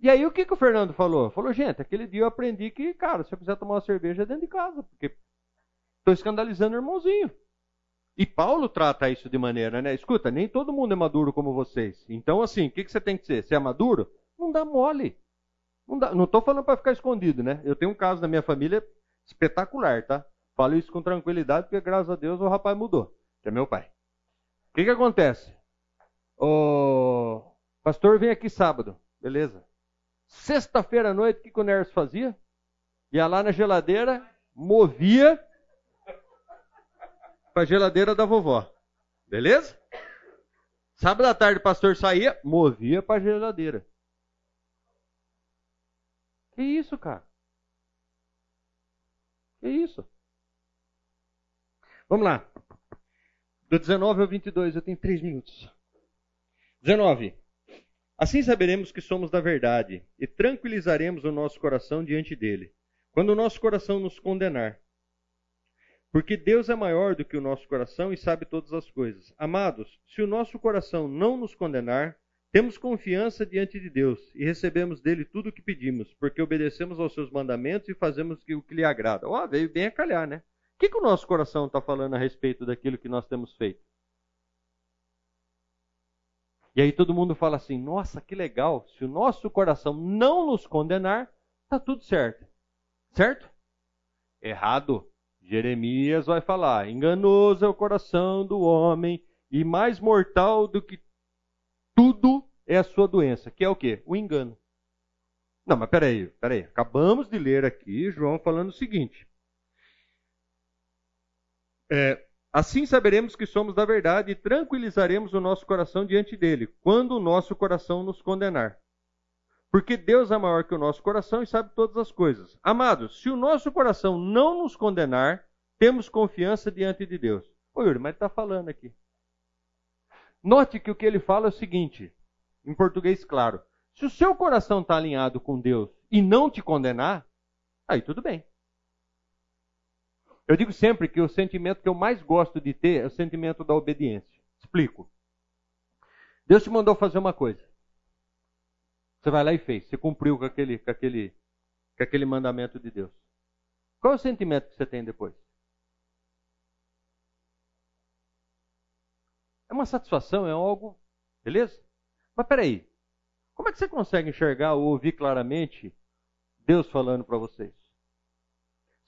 E aí o que, que o Fernando falou? Falou, gente, aquele dia eu aprendi que, cara, se eu quiser tomar uma cerveja é dentro de casa, porque estou escandalizando o irmãozinho. E Paulo trata isso de maneira, né? Escuta, nem todo mundo é maduro como vocês. Então, assim, o que, que você tem que ser? Você é maduro? Não dá mole. Não, tô falando para ficar escondido, né? Eu tenho um caso na minha família espetacular, tá? Falo isso com tranquilidade, porque graças a Deus o rapaz mudou, que é meu pai. O que, que acontece? O pastor vem aqui sábado, beleza? Sexta-feira à noite, o que, que o Nerso fazia? Ia lá na geladeira, movia para a geladeira da vovó. Beleza? Sábado à tarde o pastor saía, movia para a geladeira. Que isso, cara? Que isso? Vamos lá. Do 19 ao 22, eu tenho três minutos. 19. Assim saberemos que somos da verdade e tranquilizaremos o nosso coração diante dele, quando o nosso coração nos condenar. Porque Deus é maior do que o nosso coração e sabe todas as coisas. Amados, se o nosso coração não nos condenar, temos confiança diante de Deus e recebemos dele tudo o que pedimos, porque obedecemos aos seus mandamentos e fazemos o que lhe agrada. Ó, veio bem a calhar, né? O que, que o nosso coração está falando a respeito daquilo que nós temos feito? E aí todo mundo fala assim: nossa, que legal, se o nosso coração não nos condenar, está tudo certo. Certo? Errado. Jeremias vai falar: enganoso é o coração do homem e mais mortal do que tudo é a sua doença, que é o quê? O engano. Não, mas peraí, peraí. Acabamos de ler aqui João falando o seguinte. É, assim saberemos que somos da verdade e tranquilizaremos o nosso coração diante dele, quando o nosso coração nos condenar. Porque Deus é maior que o nosso coração e sabe todas as coisas. Amados, se o nosso coração não nos condenar, temos confiança diante de Deus. Ô Yuri, mas ele está falando aqui. Note que o que ele fala é o seguinte, em português claro. Se o seu coração está alinhado com Deus e não te condenar, aí tudo bem. Eu digo sempre que o sentimento que eu mais gosto de ter é o sentimento da obediência. Explico. Deus te mandou fazer uma coisa. Você vai lá e fez. Você cumpriu com aquele, com aquele, com aquele mandamento de Deus. Qual é o sentimento que você tem depois? É uma satisfação, é algo. Beleza? Mas peraí. Como é que você consegue enxergar ou ouvir claramente Deus falando para vocês?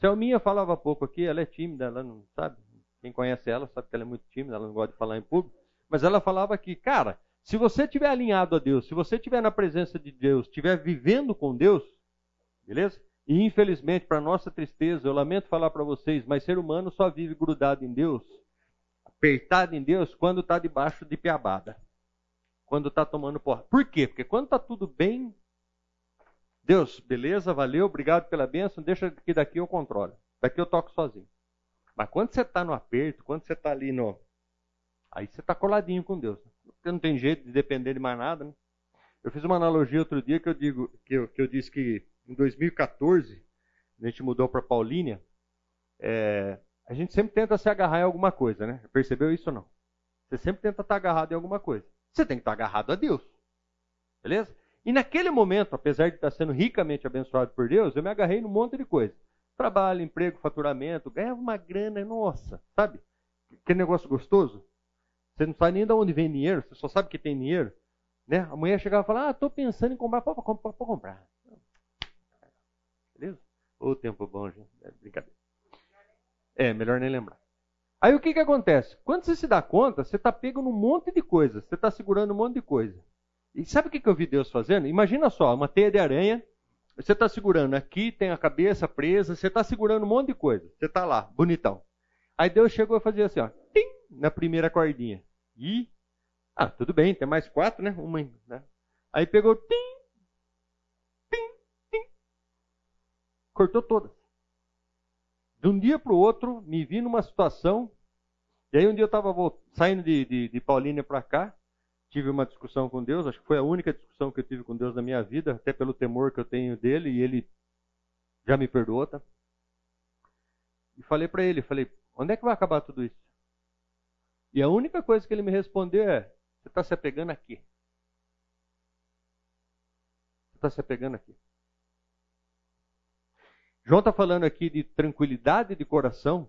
Selminha falava pouco aqui, ela é tímida, ela não sabe. Quem conhece ela sabe que ela é muito tímida, ela não gosta de falar em público. Mas ela falava aqui, cara, se você estiver alinhado a Deus, se você estiver na presença de Deus, estiver vivendo com Deus, beleza? E infelizmente, para nossa tristeza, eu lamento falar para vocês, mas ser humano só vive grudado em Deus, apertado em Deus, quando está debaixo de piabada. Quando está tomando porra. Por quê? Porque quando está tudo bem, Deus, beleza, valeu, obrigado pela bênção, deixa que daqui eu controlo. Daqui eu toco sozinho. Mas quando você está no aperto, quando você está ali no. Aí você está coladinho com Deus. Porque não tem jeito de depender de mais nada. Né? Eu fiz uma analogia outro dia que eu, digo, que eu, que eu disse que em 2014, a gente mudou para Paulínia, é, a gente sempre tenta se agarrar em alguma coisa, né? Percebeu isso ou não? Você sempre tenta estar agarrado em alguma coisa. Você tem que estar agarrado a Deus. Beleza? E naquele momento, apesar de estar sendo ricamente abençoado por Deus, eu me agarrei num monte de coisa. Trabalho, emprego, faturamento, ganhava uma grana, nossa, sabe? Aquele negócio gostoso. Você não sabe nem de onde vem dinheiro, você só sabe que tem dinheiro. Né? A mulher chegava e falava, ah, estou pensando em comprar, pode, pode, pode comprar. Beleza? Ô, tempo bom, gente. É brincadeira. É, melhor nem lembrar. Aí o que, que acontece? Quando você se dá conta, você está pego num monte de coisa. Você está segurando um monte de coisa. E sabe o que, que eu vi Deus fazendo? Imagina só, uma teia de aranha. Você está segurando aqui, tem a cabeça presa. Você está segurando um monte de coisa. Você está lá, bonitão. Aí Deus chegou a fazer assim, ó, tim, na primeira cordinha. E, ah, tudo bem, tem mais quatro, né? Uma, né? Aí pegou, tim, tim, tim. Cortou todas. De um dia para o outro, me vi numa situação. E aí um dia eu estava saindo de, de, de Paulínia para cá, tive uma discussão com Deus, acho que foi a única discussão que eu tive com Deus na minha vida, até pelo temor que eu tenho dele, e ele já me perdoou, tá? E falei para ele, falei, onde é que vai acabar tudo isso? E a única coisa que ele me respondeu é, você está se apegando aqui. Você está se apegando aqui. João está falando aqui de tranquilidade de coração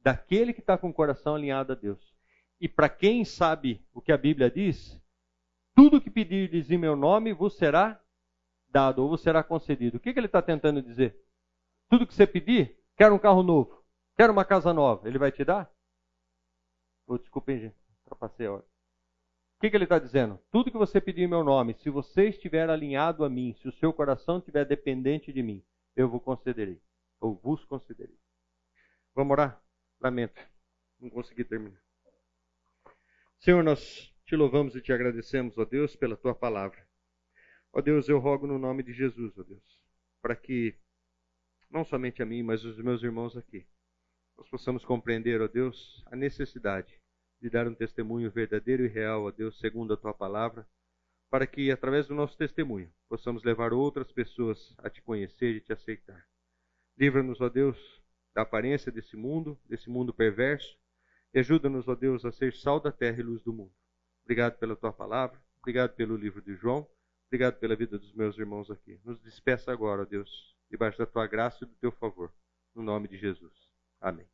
daquele que está com o coração alinhado a Deus. E para quem sabe o que a Bíblia diz, tudo que pedirdes em meu nome vos será dado ou vos será concedido. O que, que ele está tentando dizer? Tudo que você pedir, quer um carro novo, quer uma casa nova, ele vai te dar? Oh, desculpem, ultrapassei a hora. O que, que ele está dizendo? Tudo que você pedir em meu nome, se você estiver alinhado a mim, se o seu coração estiver dependente de mim, eu vos concederei. Ou vos concederei. Vamos orar? Lamento. Não consegui terminar. Senhor, nós te louvamos e te agradecemos, ó Deus, pela tua palavra. Ó Deus, eu rogo no nome de Jesus, ó Deus, para que não somente a mim, mas os meus irmãos aqui, nós possamos compreender, ó Deus, a necessidade de dar um testemunho verdadeiro e real, ó Deus, segundo a tua palavra para que, através do nosso testemunho, possamos levar outras pessoas a te conhecer e te aceitar. Livra-nos, ó Deus, da aparência desse mundo, desse mundo perverso, e ajuda-nos, ó Deus, a ser sal da terra e luz do mundo. Obrigado pela tua palavra, obrigado pelo livro de João, obrigado pela vida dos meus irmãos aqui. Nos despeça agora, ó Deus, debaixo da tua graça e do teu favor. No nome de Jesus. Amém.